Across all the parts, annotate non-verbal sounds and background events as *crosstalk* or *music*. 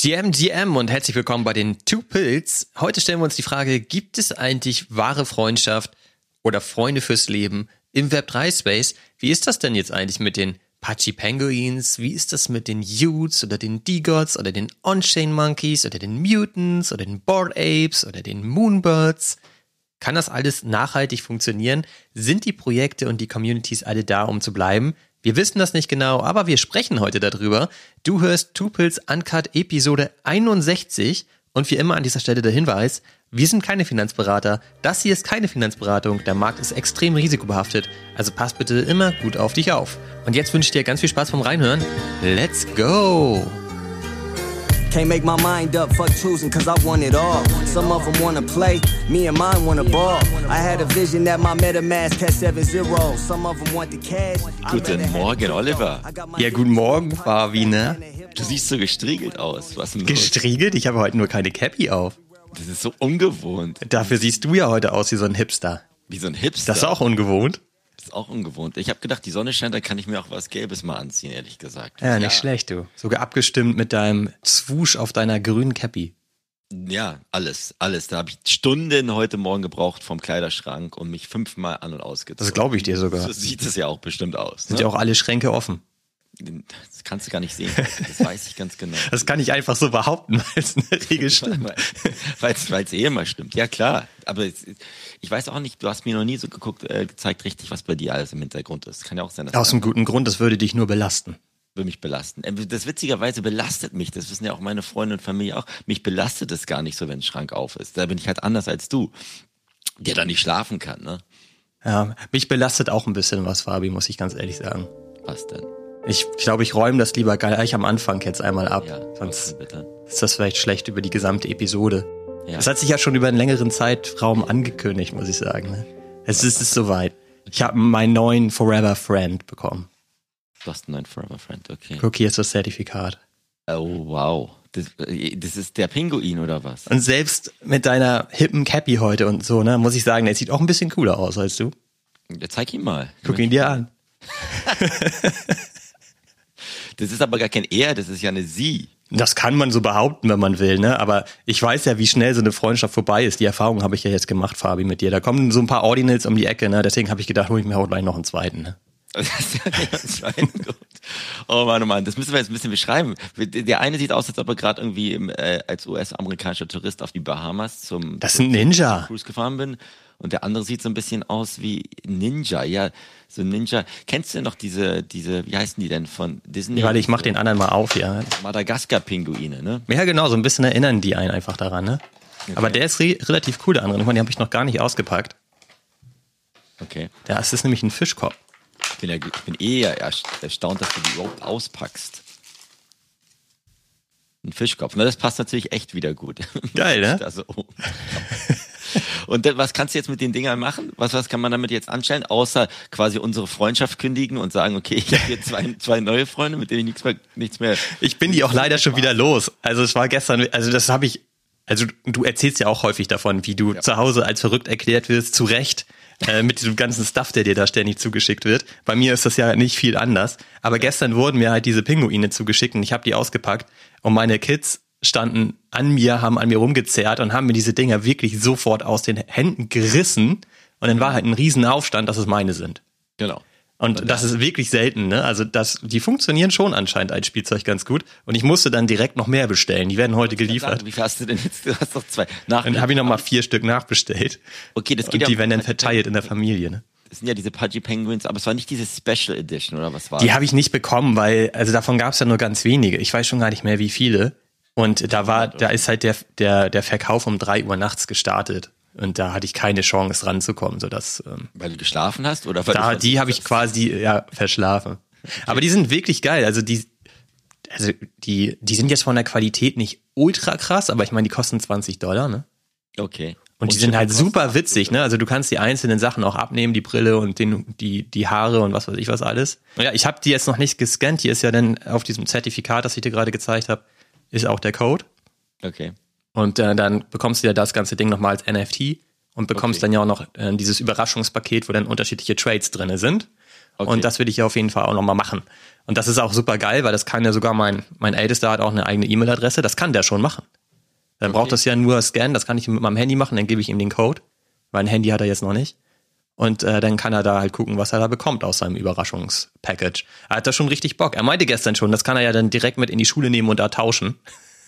GM, GM und herzlich willkommen bei den Two Pills. Heute stellen wir uns die Frage, gibt es eigentlich wahre Freundschaft oder Freunde fürs Leben im Web3-Space? Wie ist das denn jetzt eigentlich mit den Pachi Penguins? Wie ist das mit den Utes oder den D-Gods oder den On-Chain Monkeys oder den Mutants oder den Bored Apes oder den Moonbirds? Kann das alles nachhaltig funktionieren? Sind die Projekte und die Communities alle da, um zu bleiben? Wir wissen das nicht genau, aber wir sprechen heute darüber. Du hörst Tupils Uncut Episode 61 und wie immer an dieser Stelle der Hinweis, wir sind keine Finanzberater, das hier ist keine Finanzberatung, der Markt ist extrem risikobehaftet, also pass bitte immer gut auf dich auf. Und jetzt wünsche ich dir ganz viel Spaß beim Reinhören. Let's go! Can't make my mind up, fuck choosing, cause I want it all. Some of them wanna play, me and mine wanna ball. I had a vision that my MetaMask had 7-0. Some of them want the cash. Guten Morgen, Oliver. Ja, guten Morgen, Fabi, ne? Du siehst so gestriegelt aus. Was denn los? Gestriegelt? Ich habe heute nur keine Cappy auf. Das ist so ungewohnt. Dafür siehst du ja heute aus wie so ein Hipster. Wie so ein Hipster? Das ist auch ungewohnt ist auch ungewohnt. Ich habe gedacht, die Sonne scheint, dann kann ich mir auch was Gelbes mal anziehen, ehrlich gesagt. Ja, nicht schlecht, du. Sogar abgestimmt mit deinem Swoosh auf deiner grünen Cappy. Ja, alles, alles. Da habe ich Stunden heute Morgen gebraucht vom Kleiderschrank und mich fünfmal an und ausgezogen. Das glaube ich dir sogar. So sieht es ja auch bestimmt aus. Sind ne? ja auch alle Schränke offen. Das kannst du gar nicht sehen. Das weiß ich ganz genau. Das kann ich einfach so behaupten, *laughs* weil es eine Regel stimmt. Weil es eh immer stimmt. Ja, klar. Aber ich weiß auch nicht, du hast mir noch nie so geguckt, äh, gezeigt richtig, was bei dir alles im Hintergrund ist. Kann ja auch sein, Aus einem guten Grund, das würde dich nur belasten. Würde mich belasten. Äh, das witzigerweise belastet mich, das wissen ja auch meine Freunde und Familie auch. Mich belastet es gar nicht so, wenn ein Schrank auf ist. Da bin ich halt anders als du, der da nicht schlafen kann, ne? Ja, mich belastet auch ein bisschen was, Fabi, muss ich ganz ehrlich sagen. Was denn? Ich glaube, ich räume das lieber gleich am Anfang jetzt einmal ab. Ja, Sonst ist das vielleicht schlecht über die gesamte Episode. Ja. Das hat sich ja schon über einen längeren Zeitraum angekündigt, muss ich sagen. Ne? Es ist, es ist soweit. Ich habe meinen neuen Forever Friend bekommen. Du hast einen neuen Forever Friend, okay. Guck, hier ist das Zertifikat. Oh, wow. Das, das, ist der Pinguin oder was? Und selbst mit deiner hippen Cappy heute und so, ne, muss ich sagen, der sieht auch ein bisschen cooler aus als du. Ja, zeig ihn mal. Guck ihn dir an. *laughs* *laughs* Das ist aber gar kein Er, das ist ja eine Sie. Das kann man so behaupten, wenn man will, ne? Aber ich weiß ja, wie schnell so eine Freundschaft vorbei ist. Die Erfahrung habe ich ja jetzt gemacht, Fabi, mit dir. Da kommen so ein paar Ordinals um die Ecke, ne? Deswegen habe ich gedacht, hol ich mir auch gleich noch einen zweiten, ne? *laughs* oh Mann, oh Mann, das müssen wir jetzt ein bisschen beschreiben. Der eine sieht aus, als ob er gerade irgendwie im, äh, als US-amerikanischer Tourist auf die Bahamas zum Das ist ein Ninja. Cruise gefahren bin. Und der andere sieht so ein bisschen aus wie Ninja. Ja, so Ninja. Kennst du noch diese, diese, wie heißen die denn von Disney? Ja, warte, ich mach den anderen mal auf, ja. Madagaskar-Pinguine, ne? Ja, genau, so ein bisschen erinnern die einen einfach daran, ne? Okay. Aber der ist re relativ cool, der andere. Ich meine, den habe ich noch gar nicht ausgepackt. Okay. Das ist nämlich ein Fischkopf. Ich bin, ja, ich bin eh erstaunt, dass du die überhaupt auspackst. Ein Fischkopf. Na, das passt natürlich echt wieder gut. *laughs* Geil, ne? Also, *laughs* *laughs* Und was kannst du jetzt mit den Dingern machen? Was, was kann man damit jetzt anstellen? Außer quasi unsere Freundschaft kündigen und sagen, okay, ich habe hier zwei, *laughs* zwei neue Freunde, mit denen ich nichts mehr, nichts mehr. Ich bin die auch leider schon wieder los. Also es war gestern, also das habe ich, also du erzählst ja auch häufig davon, wie du ja. zu Hause als verrückt erklärt wirst, zu Recht. Äh, mit diesem ganzen Stuff, der dir da ständig zugeschickt wird. Bei mir ist das ja nicht viel anders. Aber gestern wurden mir halt diese Pinguine zugeschickt und ich habe die ausgepackt und meine Kids standen an mir, haben an mir rumgezerrt und haben mir diese Dinger wirklich sofort aus den Händen gerissen. Und dann war halt ein Riesenaufstand, dass es meine sind. Genau. Und, und das ist wirklich selten, ne? Also das, die funktionieren schon anscheinend als Spielzeug ganz gut. Und ich musste dann direkt noch mehr bestellen. Die werden heute geliefert. Wie viel hast du denn jetzt? Du hast doch zwei. Nach dann habe ich noch mal vier Stück nachbestellt. Okay, das geht und ja. Die werden dann verteilt in der Familie, ne? Das sind ja diese Pudgy Penguins, aber es war nicht diese Special Edition oder was war? Die habe ich nicht bekommen, weil also davon gab es ja nur ganz wenige. Ich weiß schon gar nicht mehr, wie viele. Und da war, da ist halt der, der, der Verkauf um drei Uhr nachts gestartet. Und da hatte ich keine Chance ranzukommen, sodass. Ähm, weil du geschlafen hast oder weil da, die habe ich quasi ja verschlafen. Okay. Aber die sind wirklich geil. Also die, also die, die sind jetzt von der Qualität nicht ultra krass, aber ich meine, die kosten 20 Dollar, ne? Okay. Und, und die sind halt super witzig, ne? Also du kannst die einzelnen Sachen auch abnehmen, die Brille und den, die, die Haare und was weiß ich was alles. Ja, ich habe die jetzt noch nicht gescannt. Hier ist ja dann auf diesem Zertifikat, das ich dir gerade gezeigt habe, ist auch der Code. Okay. Und äh, dann bekommst du ja das ganze Ding nochmal als NFT und bekommst okay. dann ja auch noch äh, dieses Überraschungspaket, wo dann unterschiedliche Trades drinne sind. Okay. Und das will ich ja auf jeden Fall auch nochmal machen. Und das ist auch super geil, weil das kann ja sogar mein, mein Ältester hat auch eine eigene E-Mail-Adresse. Das kann der schon machen. Dann okay. braucht das ja nur scannen. Das kann ich mit meinem Handy machen. Dann gebe ich ihm den Code. Weil ein Handy hat er jetzt noch nicht. Und äh, dann kann er da halt gucken, was er da bekommt aus seinem Überraschungspackage. Er hat da schon richtig Bock. Er meinte gestern schon, das kann er ja dann direkt mit in die Schule nehmen und da tauschen.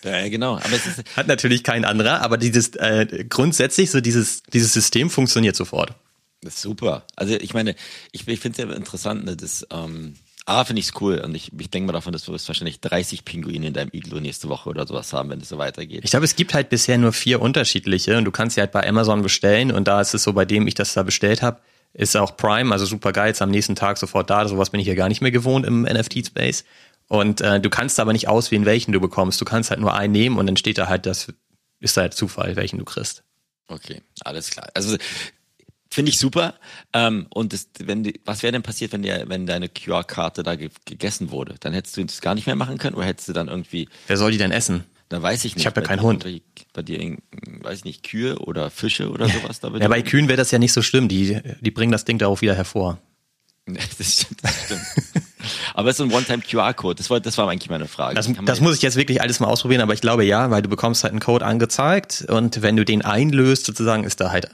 Ja, genau. Aber es ist *laughs* hat natürlich kein anderer, aber dieses äh, grundsätzlich so dieses dieses System funktioniert sofort. Das ist super. Also ich meine, ich, ich finde es ja interessant, ne, das ähm, A, finde ich es cool und ich, ich denke mal davon, dass du wahrscheinlich 30 Pinguine in deinem Iglu nächste Woche oder sowas haben, wenn es so weitergeht. Ich glaube, es gibt halt bisher nur vier unterschiedliche und du kannst sie halt bei Amazon bestellen und da ist es so, bei dem ich das da bestellt habe, ist auch Prime, also super geil, ist am nächsten Tag sofort da. Sowas bin ich ja gar nicht mehr gewohnt im NFT-Space. Und äh, du kannst aber nicht auswählen, welchen du bekommst. Du kannst halt nur einen nehmen und dann steht da halt, das ist halt Zufall, welchen du kriegst. Okay, alles klar. Also Finde ich super. Ähm, und das, wenn die, was wäre denn passiert, wenn, der, wenn deine QR-Karte da ge gegessen wurde? Dann hättest du das gar nicht mehr machen können oder hättest du dann irgendwie. Wer soll die denn essen? Da weiß ich nicht. Ich habe ja keinen Hund. Bei, dir, weiß ich nicht, Kühe oder Fische oder sowas da Ja, bei Kühen wäre das ja nicht so schlimm. Die, die bringen das Ding darauf wieder hervor. *laughs* das stimmt, das stimmt. aber es ist ein One-Time-QR-Code. Das war, das war eigentlich meine Frage. Das, das muss ich jetzt wirklich alles mal ausprobieren, aber ich glaube ja, weil du bekommst halt einen Code angezeigt und wenn du den einlöst, sozusagen, ist da halt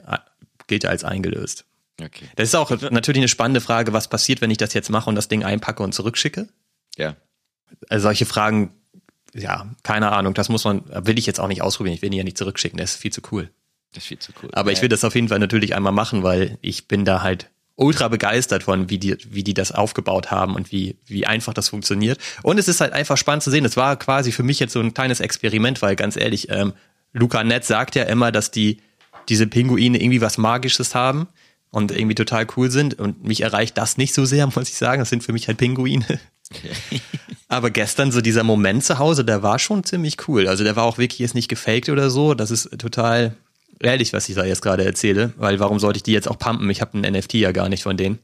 gilt als eingelöst. Okay. Das ist auch natürlich eine spannende Frage, was passiert, wenn ich das jetzt mache und das Ding einpacke und zurückschicke? Ja. Also solche Fragen, ja, keine Ahnung, das muss man, will ich jetzt auch nicht ausprobieren. Ich will ihn ja nicht zurückschicken, das ist viel zu cool. Das ist viel zu cool. Aber ja. ich will das auf jeden Fall natürlich einmal machen, weil ich bin da halt ultra begeistert von, wie die, wie die das aufgebaut haben und wie, wie einfach das funktioniert. Und es ist halt einfach spannend zu sehen. Es war quasi für mich jetzt so ein kleines Experiment, weil ganz ehrlich, ähm, Luca Nett sagt ja immer, dass die diese Pinguine irgendwie was Magisches haben und irgendwie total cool sind. Und mich erreicht das nicht so sehr, *laughs* muss ich sagen. Das sind für mich halt Pinguine. *laughs* Aber gestern so dieser Moment zu Hause, der war schon ziemlich cool. Also der war auch wirklich jetzt nicht gefaked oder so. Das ist total ehrlich, was ich da jetzt gerade erzähle. Weil warum sollte ich die jetzt auch pumpen? Ich habe ein NFT ja gar nicht von denen.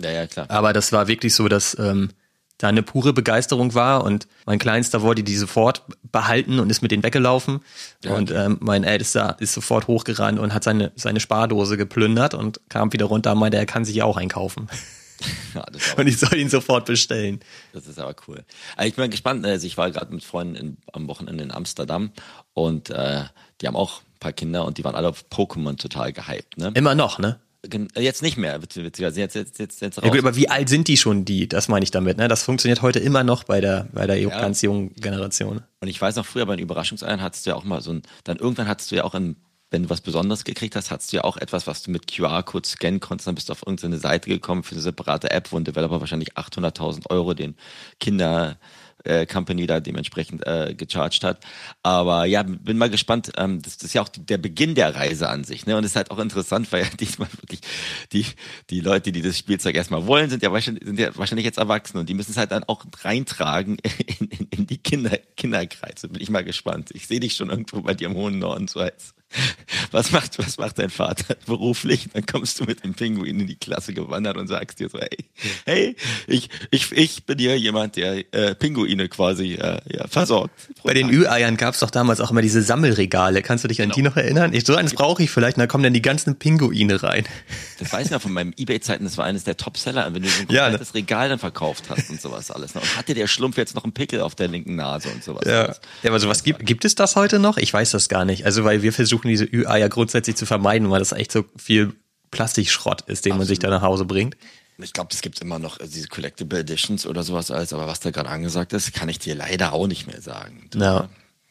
Ja, ja, klar. Aber das war wirklich so, dass ähm, da eine pure Begeisterung war und mein Kleinster wollte die sofort behalten und ist mit denen weggelaufen ja, und ähm, mein Ältester ist sofort hochgerannt und hat seine, seine Spardose geplündert und kam wieder runter und meinte, er kann sich auch einkaufen. *laughs* Ja, und ich soll ihn sofort bestellen. Das ist aber cool. Also ich bin gespannt. Also ich war gerade mit Freunden in, am Wochenende in Amsterdam und äh, die haben auch ein paar Kinder und die waren alle auf Pokémon total gehypt. Ne? Immer noch, ne? Jetzt nicht mehr, witzigerweise. Jetzt, jetzt, jetzt, jetzt raus. Ja gut, aber wie alt sind die schon, die? Das meine ich damit. Ne? Das funktioniert heute immer noch bei der, bei der ja. ganz jungen Generation. Und ich weiß noch, früher bei den Überraschungseiern hattest du ja auch mal so ein, dann irgendwann hattest du ja auch ein, wenn du was Besonderes gekriegt hast, hattest du ja auch etwas, was du mit QR-Code scannen konntest. Dann bist du auf irgendeine Seite gekommen für eine separate App, wo ein Developer wahrscheinlich 800.000 Euro den Kinder äh, Company da dementsprechend äh, gecharged hat. Aber ja, bin mal gespannt. Ähm, das, das ist ja auch der Beginn der Reise an sich. Ne? Und es ist halt auch interessant, weil ja *laughs* diesmal wirklich die, die Leute, die das Spielzeug erstmal wollen, sind ja wahrscheinlich, sind ja wahrscheinlich jetzt erwachsen und die müssen es halt dann auch reintragen *laughs* in, in, in die Kinder, Kinderkreise. Bin ich mal gespannt. Ich sehe dich schon irgendwo bei dir im hohen Norden so als *laughs* was macht, was macht dein Vater *laughs* beruflich? Dann kommst du mit dem Pinguin in die Klasse gewandert und sagst dir so, hey, hey, ich, ich, ich bin hier jemand, der äh, Pinguine quasi äh, ja, versorgt. Bei den Ü-Eiern gab es doch damals auch immer diese Sammelregale. Kannst du dich an genau. die noch erinnern? Ich, so eins brauche ich vielleicht, und da kommen dann die ganzen Pinguine rein. Das weiß ich noch von meinen Ebay-Zeiten, das war eines der Top-Seller, wenn du so ein ja, ne? Regal dann verkauft hast und sowas alles. Ne? Und hatte der Schlumpf jetzt noch einen Pickel auf der linken Nase und sowas. Ja, ja aber sowas gibt, gibt es das heute noch? Ich weiß das gar nicht. Also, weil wir versuchen, versuchen diese Ü-Eier grundsätzlich zu vermeiden, weil das echt so viel Plastikschrott ist, den Absolut. man sich da nach Hause bringt. Ich glaube, es gibt immer noch diese Collectible Editions oder sowas alles, aber was da gerade angesagt ist, kann ich dir leider auch nicht mehr sagen. Ja.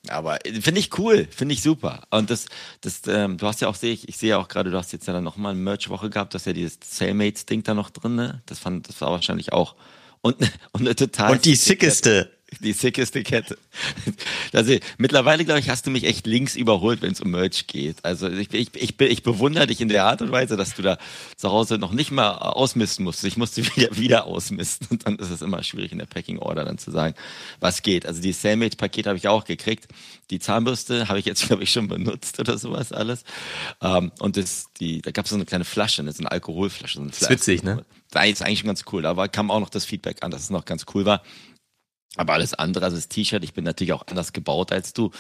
Aber äh, finde ich cool, finde ich super. Und das, das, ähm, du hast ja auch, sehe ich, ich sehe ja auch gerade, du hast jetzt ja dann nochmal eine Merch-Woche gehabt, dass ja dieses Cellmates-Ding da noch drin, ne? Das fand, das war wahrscheinlich auch. Und, *laughs* und eine total. Und die sickeste die sickeste Kette. Also mittlerweile, glaube ich, hast du mich echt links überholt, wenn es um Merch geht. Also ich, ich, ich, ich bewundere dich in der Art und Weise, dass du da zu Hause noch nicht mal ausmisten musst. Ich musste *laughs* wieder, wieder ausmisten. Und dann ist es immer schwierig in der Packing Order dann zu sagen, was geht. Also die Cellmate-Paket habe ich auch gekriegt. Die Zahnbürste habe ich jetzt, glaube ich, schon benutzt oder sowas alles. Ähm, und das, die, da gab es so eine kleine Flasche, das ist eine Alkoholflasche. So eine das ist witzig, ne? Das ist eigentlich schon ganz cool. Da kam auch noch das Feedback an, dass es noch ganz cool war. Aber alles andere, also das T-Shirt, ich bin natürlich auch anders gebaut als du.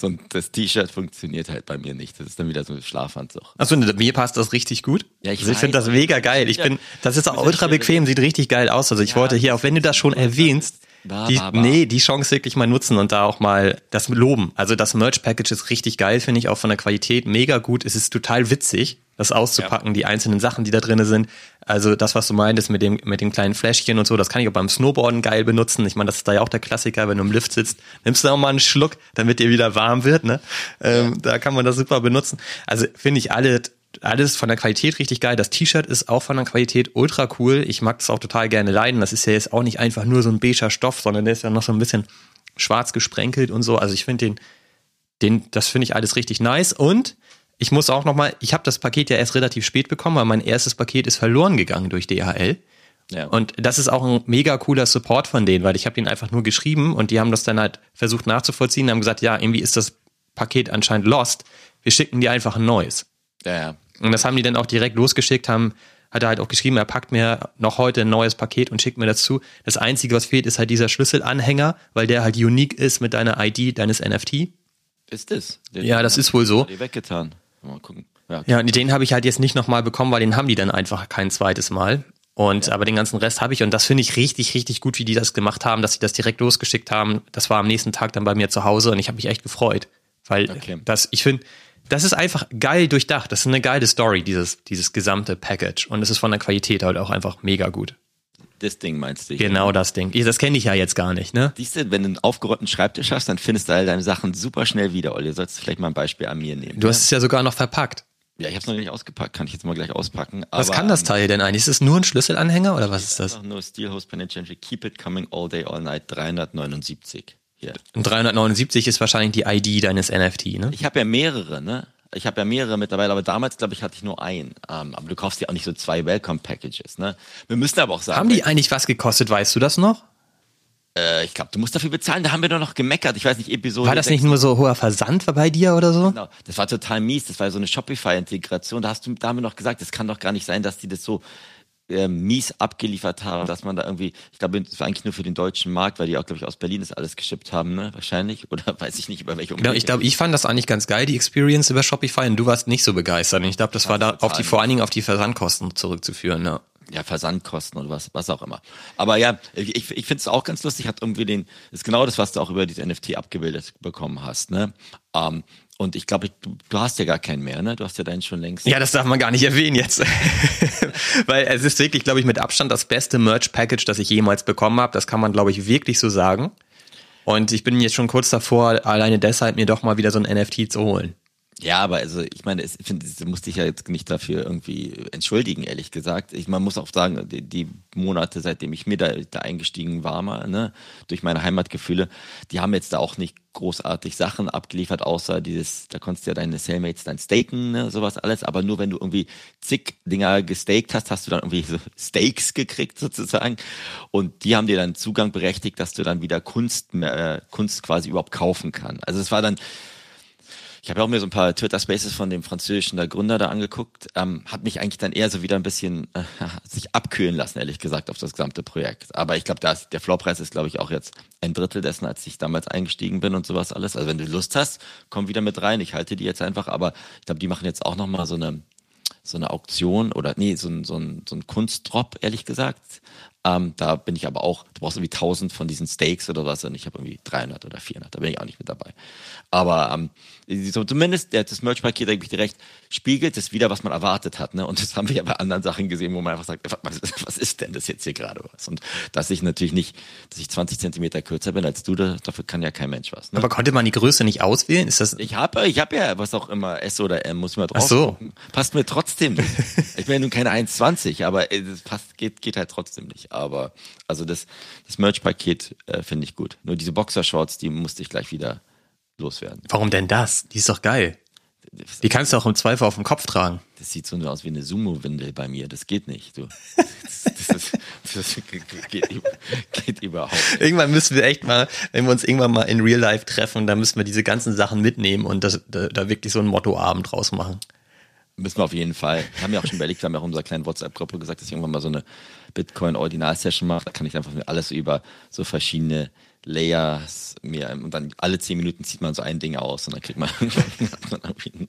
So, das T-Shirt funktioniert halt bei mir nicht. Das ist dann wieder so ein Schlafanzug. Achso, mir passt das richtig gut. Ja, ich also ich finde das mega geil. Ich bin, das ist auch ultra bequem, sieht richtig geil aus. Also ich Ja, wollte hier, auch wenn du das schon erwähnst, die, nee, die Chance wirklich mal nutzen und da auch mal das loben. Also das Merch-Package ist richtig geil, finde ich, auch von der Qualität mega gut. Es ist total witzig, das auszupacken, die einzelnen Sachen, die da drin sind. Also das, was du meintest mit dem, mit dem kleinen Fläschchen und so, das kann ich auch beim Snowboarden geil benutzen. Ich meine, das ist da ja auch der Klassiker, wenn du im Lift sitzt, nimmst du auch mal einen Schluck, damit dir wieder warm wird. Ne? Ähm, Da kann man das super benutzen. Also finde ich alle alles von der Qualität richtig geil. Das T-Shirt ist auch von der Qualität ultra cool. Ich mag das auch total gerne leiden. Das ist ja jetzt auch nicht einfach nur so ein beiger Stoff, sondern der ist ja noch so ein bisschen schwarz gesprenkelt und so. Also ich finde den, den, das finde ich alles richtig nice. Und ich muss auch noch mal, ich habe das Paket ja erst relativ spät bekommen, weil mein erstes Paket ist verloren gegangen durch DHL. Ja. Und das ist auch ein mega cooler Support von denen, weil ich habe ihnen einfach nur geschrieben und die haben das dann halt versucht nachzuvollziehen, haben gesagt, ja, irgendwie ist das Paket anscheinend lost. Wir schicken dir einfach ein neues. ja, ja. Und das haben die dann auch direkt losgeschickt, haben, hat er halt auch geschrieben, er packt mir noch heute ein neues Paket und schickt mir das zu. Das Einzige, was fehlt, ist halt dieser Schlüsselanhänger, weil der halt unique ist mit deiner ID deines NFT. Ist es. Den Ja, das ist wohl so. Weggetan. Mal gucken. Ja. Ja, und den habe ich halt jetzt nicht nochmal bekommen, weil den haben die dann einfach kein zweites Mal. Und aber den ganzen Rest habe ich und das finde ich richtig, richtig gut, wie die das gemacht haben, dass sie das direkt losgeschickt haben. Das war am nächsten Tag dann bei mir zu Hause und ich habe mich echt gefreut. Weil Okay. das, ich finde, das ist einfach geil durchdacht. Das ist eine geile Story, dieses, dieses gesamte Package. Und es ist von der Qualität halt auch einfach mega gut. Das Ding meinst du? Genau das Ding. Das kenne ich ja jetzt gar nicht, ne? Siehst du, wenn du einen aufgeräumten Schreibtisch hast, dann findest du all deine Sachen super schnell wieder. Olli, du vielleicht mal ein Beispiel an mir nehmen. Du hast es ja sogar noch verpackt. ja, ich habe es noch nicht ausgepackt, kann ich jetzt mal gleich auspacken. Was aber, kann das ähm, Teil denn eigentlich? Ist es nur ein Schlüsselanhänger oder was ist das? Einfach nur Steelhost Penitentiary, Keep It Coming All Day All Night 379. Hier. Und 379 ist wahrscheinlich die ID deines NFT, ne? Ich habe ja mehrere, ne? Ich habe ja mehrere mittlerweile, aber damals, glaube ich, hatte ich nur einen. Ähm, aber du kaufst ja auch nicht so zwei Welcome-Packages, ne? Wir müssen aber auch sagen, Haben die eigentlich was gekostet, weißt du das noch? äh, ich glaube, du musst dafür bezahlen. Da haben wir doch noch gemeckert. Ich weiß nicht, Episode. War das nicht 6. nur so hoher Versand bei dir oder so? Genau. Das war total mies. Das war so eine Shopify-Integration. Da hast du, da haben wir noch gesagt, das kann doch gar nicht sein, dass die das so äh, mies abgeliefert haben, dass man da irgendwie, ich glaube, das war eigentlich nur für den deutschen Markt, weil die auch, glaube ich, aus Berlin das alles geschippt haben, ne? Wahrscheinlich. *laughs* Oder weiß ich nicht, über welche Genau, ich glaube, ich fand das eigentlich ganz geil, die Experience über Shopify, und du warst nicht so begeistert. Und ich glaube, das war da auf die, vor allen Dingen auf die Versandkosten zurückzuführen, ja. ja, Versandkosten oder was, was auch immer. Aber ja, ich, ich finde es auch ganz lustig, hat irgendwie den, ist genau das, was du auch über dieses NFT abgebildet bekommen hast, ne? Ähm, und ich glaube, du, hast ja gar keinen mehr, ne? Du hast ja deinen schon längst. Ja, das darf man gar nicht erwähnen jetzt. *laughs* Weil es ist wirklich, glaube ich, mit Abstand das beste Merch-Package, das ich jemals bekommen habe. Das kann man, glaube ich, wirklich so sagen. Und ich bin jetzt schon kurz davor, alleine deshalb mir doch mal wieder so ein NFT zu holen. Ja, aber also ich meine, es- ich finde, du musst dich ja jetzt nicht dafür irgendwie entschuldigen, ehrlich gesagt. Ich, man muss auch sagen, die, die Monate, seitdem ich mir da, da eingestiegen war, mal, ne, durch meine Heimatgefühle, die haben jetzt da auch nicht großartig Sachen abgeliefert, außer dieses, da konntest du ja deine Cellmates dann staken, ne, sowas alles, aber nur wenn du irgendwie zig Dinger gestaked hast, hast du dann irgendwie so *laughs* Steaks gekriegt sozusagen und die haben dir dann Zugang berechtigt, dass du dann wieder Kunst, äh, Kunst quasi überhaupt kaufen kann. Also es war dann, ich habe ja auch mir so ein paar Twitter Spaces von dem französischen der Gründer da angeguckt. Ähm, hat mich eigentlich dann eher so wieder ein bisschen äh, *laughs* sich abkühlen lassen, ehrlich gesagt, auf das gesamte Projekt. Aber ich glaube, der Floorpreis ist, glaube ich, auch jetzt ein Drittel dessen, als ich damals eingestiegen bin und sowas alles. Also wenn du Lust hast, komm wieder mit rein. Ich halte die jetzt einfach. Aber ich glaube, die machen jetzt auch nochmal so eine so eine Auktion oder nee, so ein, so ein, so ein Kunstdrop, ehrlich gesagt. Ähm, da bin ich aber auch, du brauchst irgendwie 1000 von diesen Steaks oder was und ich habe irgendwie 300 oder 400, da bin ich auch nicht mit dabei. Aber ähm, so zumindest der, das Merch-Paket, da gebe ich dir recht, spiegelt es wieder, was man erwartet hat. Ne? Und das haben wir ja bei anderen Sachen gesehen, wo man einfach sagt, was, was ist denn das jetzt hier gerade was? Und dass ich natürlich nicht, dass ich 20 Zentimeter kürzer bin als du, da- dafür kann ja kein Mensch was. Ne? Aber konnte man die Größe nicht auswählen? Ist das, Ich habe ich hab ja was auch immer S oder M, muss man drauf Ach so. gucken. Passt mir trotzdem nicht. ich bin ja nun keine 1,20, aber äh, das passt, geht, geht halt trotzdem nicht. Aber also das, das Merch-Paket äh, finde ich gut. Nur diese Boxershorts, die musste ich gleich wieder loswerden. warum denn das? Die ist doch geil. Die kannst du auch im Zweifel auf dem Kopf tragen. Das sieht so aus wie eine Sumo-Windel bei mir. Das geht nicht. Du. Das, das, ist, das geht, geht überhaupt nicht. Irgendwann müssen wir echt mal, wenn wir uns irgendwann mal in Real Life treffen, dann müssen wir diese ganzen Sachen mitnehmen und das, da, da wirklich so einen Mottoabend draus machen. Müssen wir auf jeden Fall. Wir haben ja auch schon überlegt, wir haben ja auch in unserer kleinen WhatsApp-Gruppe gesagt, dass ich irgendwann mal so eine Bitcoin-Ordinal-Session mache. Da kann ich einfach alles über so verschiedene Layers mir und dann alle zehn Minuten zieht man so ein Ding aus und dann kriegt man *laughs* einen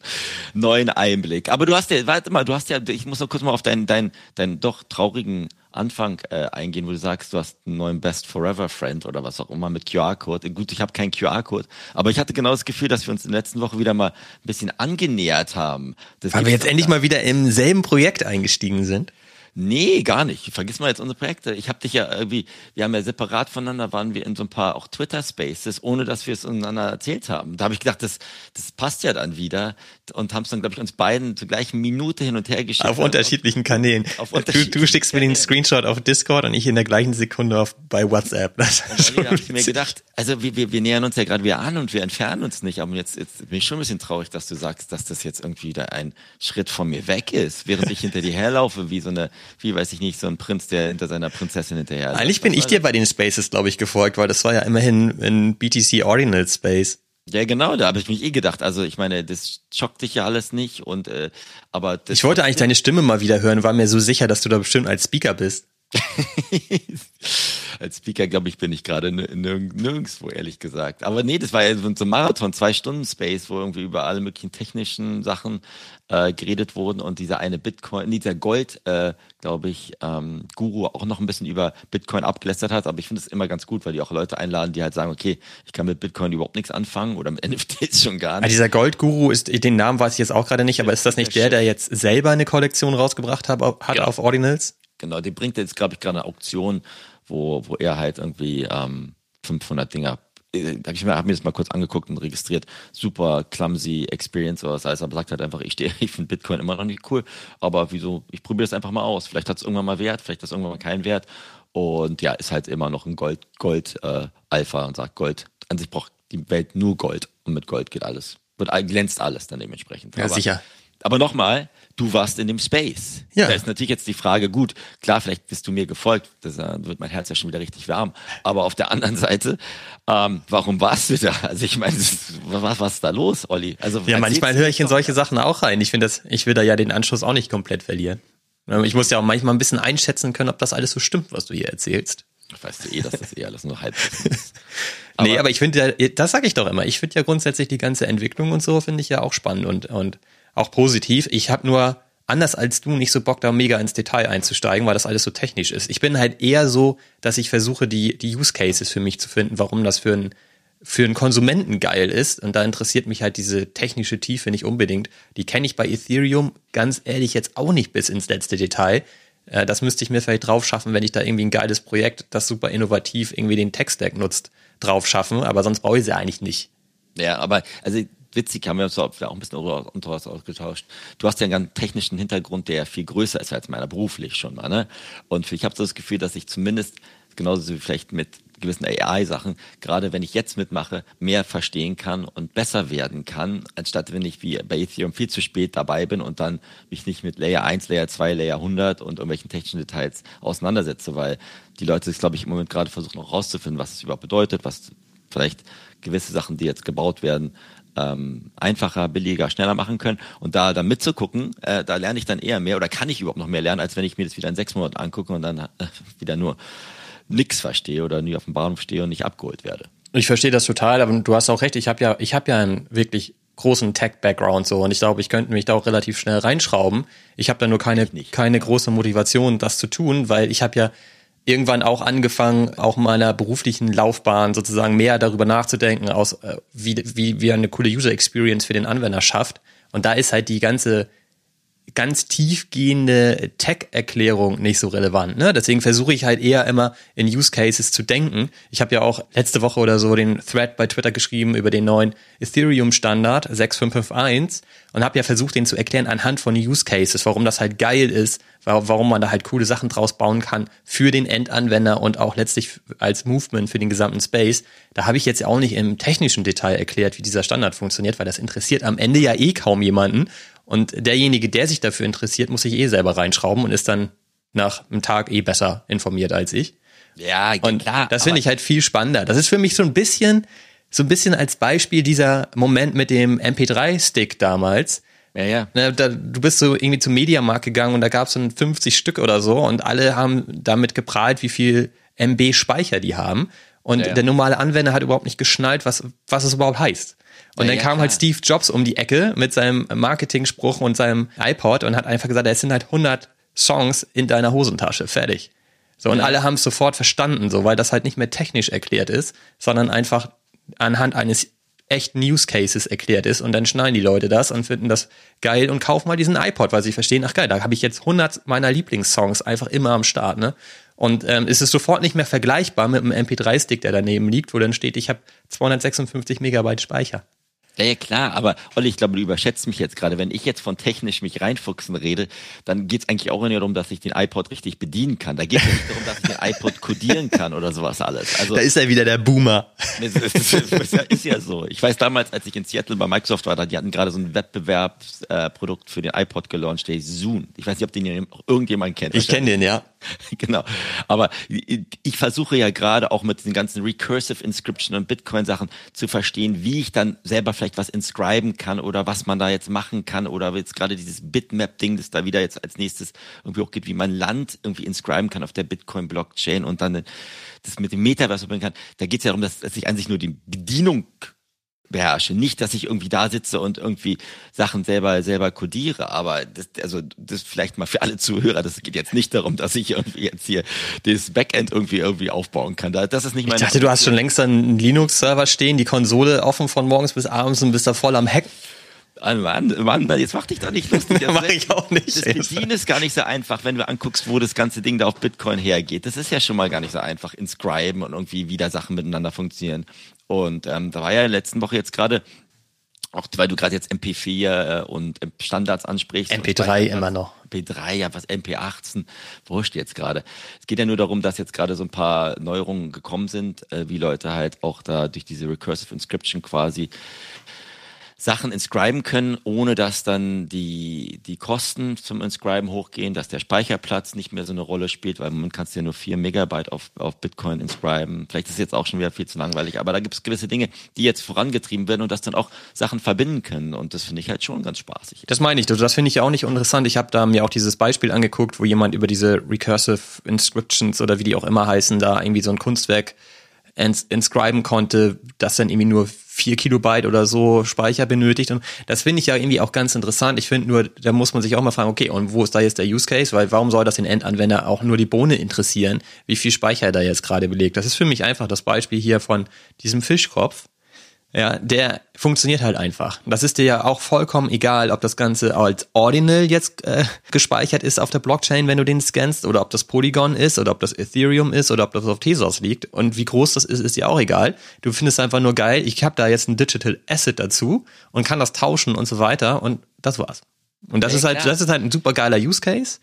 neuen Einblick. Aber du hast ja, warte mal, du hast ja, ich muss noch kurz mal auf deinen, deinen, deinen doch traurigen Anfang äh, eingehen, wo du sagst, du hast einen neuen Best Forever Friend oder was auch immer mit QR-Code. Gut, ich habe keinen QR-Code, aber ich hatte genau das Gefühl, dass wir uns in der letzten Woche wieder mal ein bisschen angenähert haben. Das Weil wir jetzt endlich mal wieder im selben Projekt eingestiegen sind. Nee, gar nicht. Vergiss mal jetzt unsere Projekte. Ich habe dich ja irgendwie, wir haben ja separat voneinander, waren wir in so ein paar auch Twitter-Spaces, ohne dass wir es untereinander erzählt haben. Da habe ich gedacht, das, das passt ja dann wieder und haben es dann, glaube ich, uns beiden zur gleichen Minute hin und her geschickt. Auf unterschiedlichen Kanälen. Auf unterschiedlichen du, du schickst mir den Screenshot auf Discord und ich in der gleichen Sekunde auf, bei WhatsApp. Das dann habe ich mir gedacht, also wir, wir, wir nähern uns ja gerade wieder an und wir entfernen uns nicht. Aber jetzt, jetzt bin ich schon ein bisschen traurig, dass du sagst, dass das jetzt irgendwie wieder ein Schritt von mir weg ist, während ich hinter dir herlaufe, wie so eine wie weiß ich nicht, so ein Prinz, der hinter seiner Prinzessin hinterher ist. Eigentlich bin ich dir bei den Spaces, glaube ich, gefolgt, weil das war ja immerhin ein BTC Ordinal Space. Ja, genau, da habe ich mich eh gedacht. Also ich meine, das schockt dich ja alles nicht und äh, aber das Ich wollte eigentlich deine Stimme mal wieder hören, war mir so sicher, dass du da bestimmt als Speaker bist. *laughs* Als Speaker, glaube ich, bin ich gerade nirg nirgendwo, ehrlich gesagt. Aber nee, das war ja so ein Marathon, zwei Stunden Space, wo irgendwie über alle möglichen technischen Sachen äh, geredet wurden und dieser eine Bitcoin, dieser Gold, äh, glaube ich, ähm, Guru auch noch ein bisschen über Bitcoin abgelästert hat. Aber ich finde es immer ganz gut, weil die auch Leute einladen, die halt sagen, okay, ich kann mit Bitcoin überhaupt nichts anfangen oder mit *laughs* NFTs schon gar nicht. Also dieser Gold-Guru ist, den Namen weiß ich jetzt auch gerade nicht, aber ist das nicht der, der jetzt selber eine Kollektion rausgebracht hat, hat ja. auf Ordinals? Genau, die bringt jetzt, glaube ich, gerade eine Auktion, wo, wo er halt irgendwie ähm, 500 Dinger äh, habe ich mir, hab mir das mal kurz angeguckt und registriert. Super clumsy Experience oder was heißt, aber sagt halt einfach, ich stehe, *laughs* ich finde Bitcoin immer noch nicht cool, aber wieso, ich probiere das einfach mal aus. Vielleicht hat es irgendwann mal Wert, vielleicht hat es irgendwann mal keinen Wert. Und ja, ist halt immer noch ein Gold, Gold äh, Alpha und sagt, Gold, an sich braucht die Welt nur Gold und mit Gold geht alles. Wird glänzt alles dann dementsprechend. Ja, aber, sicher. Aber nochmal, du warst in dem Space. Ja. Da ist natürlich jetzt die Frage, gut, klar, vielleicht bist du mir gefolgt, das äh, wird mein Herz ja schon wieder richtig warm. Aber auf der anderen Seite, ähm, warum warst du da? Also ich meine, was, was ist da los, Olli? Also ja, manchmal höre ich in solche Sachen auch rein. Ich finde das, ich will da ja den Anschluss auch nicht komplett verlieren. Ich muss ja auch manchmal ein bisschen einschätzen können, ob das alles so stimmt, was du hier erzählst. Weißt du eh, dass das eh alles nur halb *laughs* ist. Aber nee, aber ich finde, das sage ich doch immer. Ich finde ja grundsätzlich die ganze Entwicklung und so finde ich ja auch spannend und, und auch positiv. Ich habe nur anders als du nicht so Bock da mega ins Detail einzusteigen, weil das alles so technisch ist. Ich bin halt eher so, dass ich versuche, die, die Use Cases für mich zu finden, warum das für einen für einen Konsumenten geil ist. Und da interessiert mich halt diese technische Tiefe nicht unbedingt. Die kenne ich bei Ethereum ganz ehrlich jetzt auch nicht bis ins letzte Detail. Äh, das müsste ich mir vielleicht drauf schaffen, wenn ich da irgendwie ein geiles Projekt, das super innovativ irgendwie den Tech-Stack nutzt, drauf schaffen. Aber sonst brauche ich sie eigentlich nicht. Ja, aber also witzig, haben wir uns auch ein bisschen unter was ausgetauscht. Du hast ja einen ganz technischen Hintergrund, der viel größer ist als meiner beruflich schon mal. Ne? Und ich habe so das Gefühl, dass ich zumindest, genauso wie vielleicht mit gewissen AI-Sachen, gerade wenn ich jetzt mitmache, mehr verstehen kann und besser werden kann, anstatt wenn ich wie bei Ethereum viel zu spät dabei bin und dann mich nicht mit Layer 1, Layer 2, Layer 100 und irgendwelchen technischen Details auseinandersetze, weil die Leute sich, glaube ich, im Moment gerade versuchen auch rauszufinden, was es überhaupt bedeutet, was vielleicht gewisse Sachen, die jetzt gebaut werden, ähm, einfacher, billiger, schneller machen können. Und da dann mitzugucken, äh, da lerne ich dann eher mehr oder kann ich überhaupt noch mehr lernen, als wenn ich mir das wieder in sechs Monaten angucke und dann äh, wieder nur nix verstehe oder nie auf dem Bahnhof stehe und nicht abgeholt werde. Ich verstehe das total, aber du hast auch recht. Ich habe ja, ich habe ja einen wirklich großen Tech-Background so und ich glaube, ich könnte mich da auch relativ schnell reinschrauben. Ich habe da nur keine keine große Motivation, das zu tun, weil ich habe ja irgendwann auch angefangen, auch meiner beruflichen Laufbahn sozusagen mehr darüber nachzudenken, aus, äh, wie, wie, wie eine coole User Experience für den Anwender schafft. Und da ist halt die ganze ganz tiefgehende Tech-Erklärung nicht so relevant. Ne? Deswegen versuche ich halt eher immer in Use Cases zu denken. Ich habe ja auch letzte Woche oder so den Thread bei Twitter geschrieben über den neuen Ethereum-Standard 6551 und habe ja versucht, den zu erklären anhand von Use Cases, warum das halt geil ist, warum man da halt coole Sachen draus bauen kann für den Endanwender und auch letztlich als Movement für den gesamten Space. Da habe ich jetzt auch nicht im technischen Detail erklärt, wie dieser Standard funktioniert, weil das interessiert am Ende ja eh kaum jemanden. Und derjenige, der sich dafür interessiert, muss sich eh selber reinschrauben und ist dann nach einem Tag eh besser informiert als ich. Ja, und klar. Das finde ich halt viel spannender. Das ist für mich so ein bisschen, so ein bisschen als Beispiel dieser Moment mit dem MP3-Stick damals. Ja, ja. Ne, da, du bist so irgendwie zum Mediamarkt gegangen und da gab es so 50 Stück oder so und alle haben damit geprahlt, wie viel MB Speicher die haben. Und Ja, ja. der normale Anwender hat überhaupt nicht geschnallt, was, was es überhaupt heißt. Und Ja, dann ja, kam halt klar. Steve Jobs um die Ecke mit seinem Marketing-Spruch und seinem iPod und hat einfach gesagt, es sind halt 100 Songs in deiner Hosentasche, fertig. So, und alle haben es sofort verstanden, so, weil das halt nicht mehr technisch erklärt ist, sondern einfach anhand eines echten Use Cases erklärt ist und dann schneiden die Leute das und finden das geil und kaufen mal diesen iPod, weil sie verstehen, ach geil, da habe ich jetzt 100 meiner Lieblingssongs einfach immer am Start, ne? Und ähm, es ist sofort nicht mehr vergleichbar mit einem MP3-Stick, der daneben liegt, wo dann steht, ich habe 256 Megabyte Speicher. Ja, ja, klar, aber Olli, ich glaube, du überschätzt mich jetzt gerade. Wenn ich jetzt von technisch mich reinfuchsen rede, dann geht es eigentlich auch nicht darum, dass ich den iPod richtig bedienen kann. Da geht es nicht darum, dass ich den iPod codieren kann oder sowas alles. Also Da ist er wieder der Boomer. Ist, ist, ist, ja, ist ja so. Ich weiß damals, als ich in Seattle bei Microsoft war, da, die hatten gerade so ein Wettbewerbsprodukt äh, für den iPod gelauncht, der ist Zoom. Ich weiß nicht, ob den irgendjemand kennt. Ich kenne den, ja. *laughs* genau. Aber ich, versuche ja gerade auch mit den ganzen Recursive Inscription und Bitcoin-Sachen zu verstehen, wie ich dann selber vielleicht was inscriben kann oder was man da jetzt machen kann oder jetzt gerade dieses Bitmap-Ding, das da wieder jetzt als nächstes irgendwie auch geht, wie man Land irgendwie inscriben kann auf der Bitcoin-Blockchain und dann das mit dem Metaverse verbringen kann. Da geht es ja darum, dass, dass ich an sich nur die Bedienung beherrsche. Nicht, dass ich irgendwie da sitze und irgendwie Sachen selber selber codiere, aber das, also das vielleicht mal für alle Zuhörer, das geht jetzt nicht darum, dass ich irgendwie jetzt hier das Backend irgendwie irgendwie aufbauen kann. Da- Das ist nicht Ich meine dachte, du hast schon längst einen Linux-Server stehen, die Konsole offen von morgens bis abends und bist da voll am Hacken. Ah, Mann, Mann, Mann, jetzt mach dich doch nicht lustig. *laughs* Das- Mach ich auch nicht. Das Bedienen ist gar nicht so einfach, wenn du anguckst, wo das ganze Ding da auf Bitcoin hergeht. Das ist ja schon mal gar nicht so einfach. Inscriben und irgendwie wie da Sachen miteinander funktionieren. Und ähm, da war ja in der letzten Woche jetzt gerade, auch weil du gerade jetzt MP4 äh, und Standards ansprichst. MP3 Und- immer noch. MP3, ja, was MP18, wurscht jetzt gerade. Es geht ja nur darum, dass jetzt gerade so ein paar Neuerungen gekommen sind, äh, wie Leute halt auch da durch diese Recursive Inscription quasi Sachen inscriben können, ohne dass dann die, die Kosten zum Inscriben hochgehen, dass der Speicherplatz nicht mehr so eine Rolle spielt, weil man kannst ja nur vier Megabyte auf, auf Bitcoin inscriben. Vielleicht ist jetzt auch schon wieder viel zu langweilig, aber da gibt es gewisse Dinge, die jetzt vorangetrieben werden und dass dann auch Sachen verbinden können. Und das finde ich halt schon ganz spaßig. Das meine ich, das finde ich auch nicht interessant. Ich habe da mir auch dieses Beispiel angeguckt, wo jemand über diese Recursive Inscriptions oder wie die auch immer heißen, da irgendwie so ein Kunstwerk ins inscriben konnte, das dann irgendwie nur vier Kilobyte oder so Speicher benötigt. Und das finde ich ja irgendwie auch ganz interessant. Ich finde nur, da muss man sich auch mal fragen, okay, und wo ist da jetzt der Use Case? Weil warum soll das den Endanwender auch nur die Bohne interessieren, wie viel Speicher da jetzt gerade belegt? Das ist für mich einfach das Beispiel hier von diesem Fischkopf. Ja, der funktioniert halt einfach. Das ist dir ja auch vollkommen egal, ob das Ganze als Ordinal jetzt äh, gespeichert ist auf der Blockchain, wenn du den scannst, oder ob das Polygon ist, oder ob das Ethereum ist, oder ob das auf Tezos liegt. Und wie groß das ist, ist dir auch egal. Du findest einfach nur geil, ich habe da jetzt ein Digital Asset dazu und kann das tauschen und so weiter. Und das war's. Und das Ja, ist halt, klar. das ist halt ein super geiler Use Case.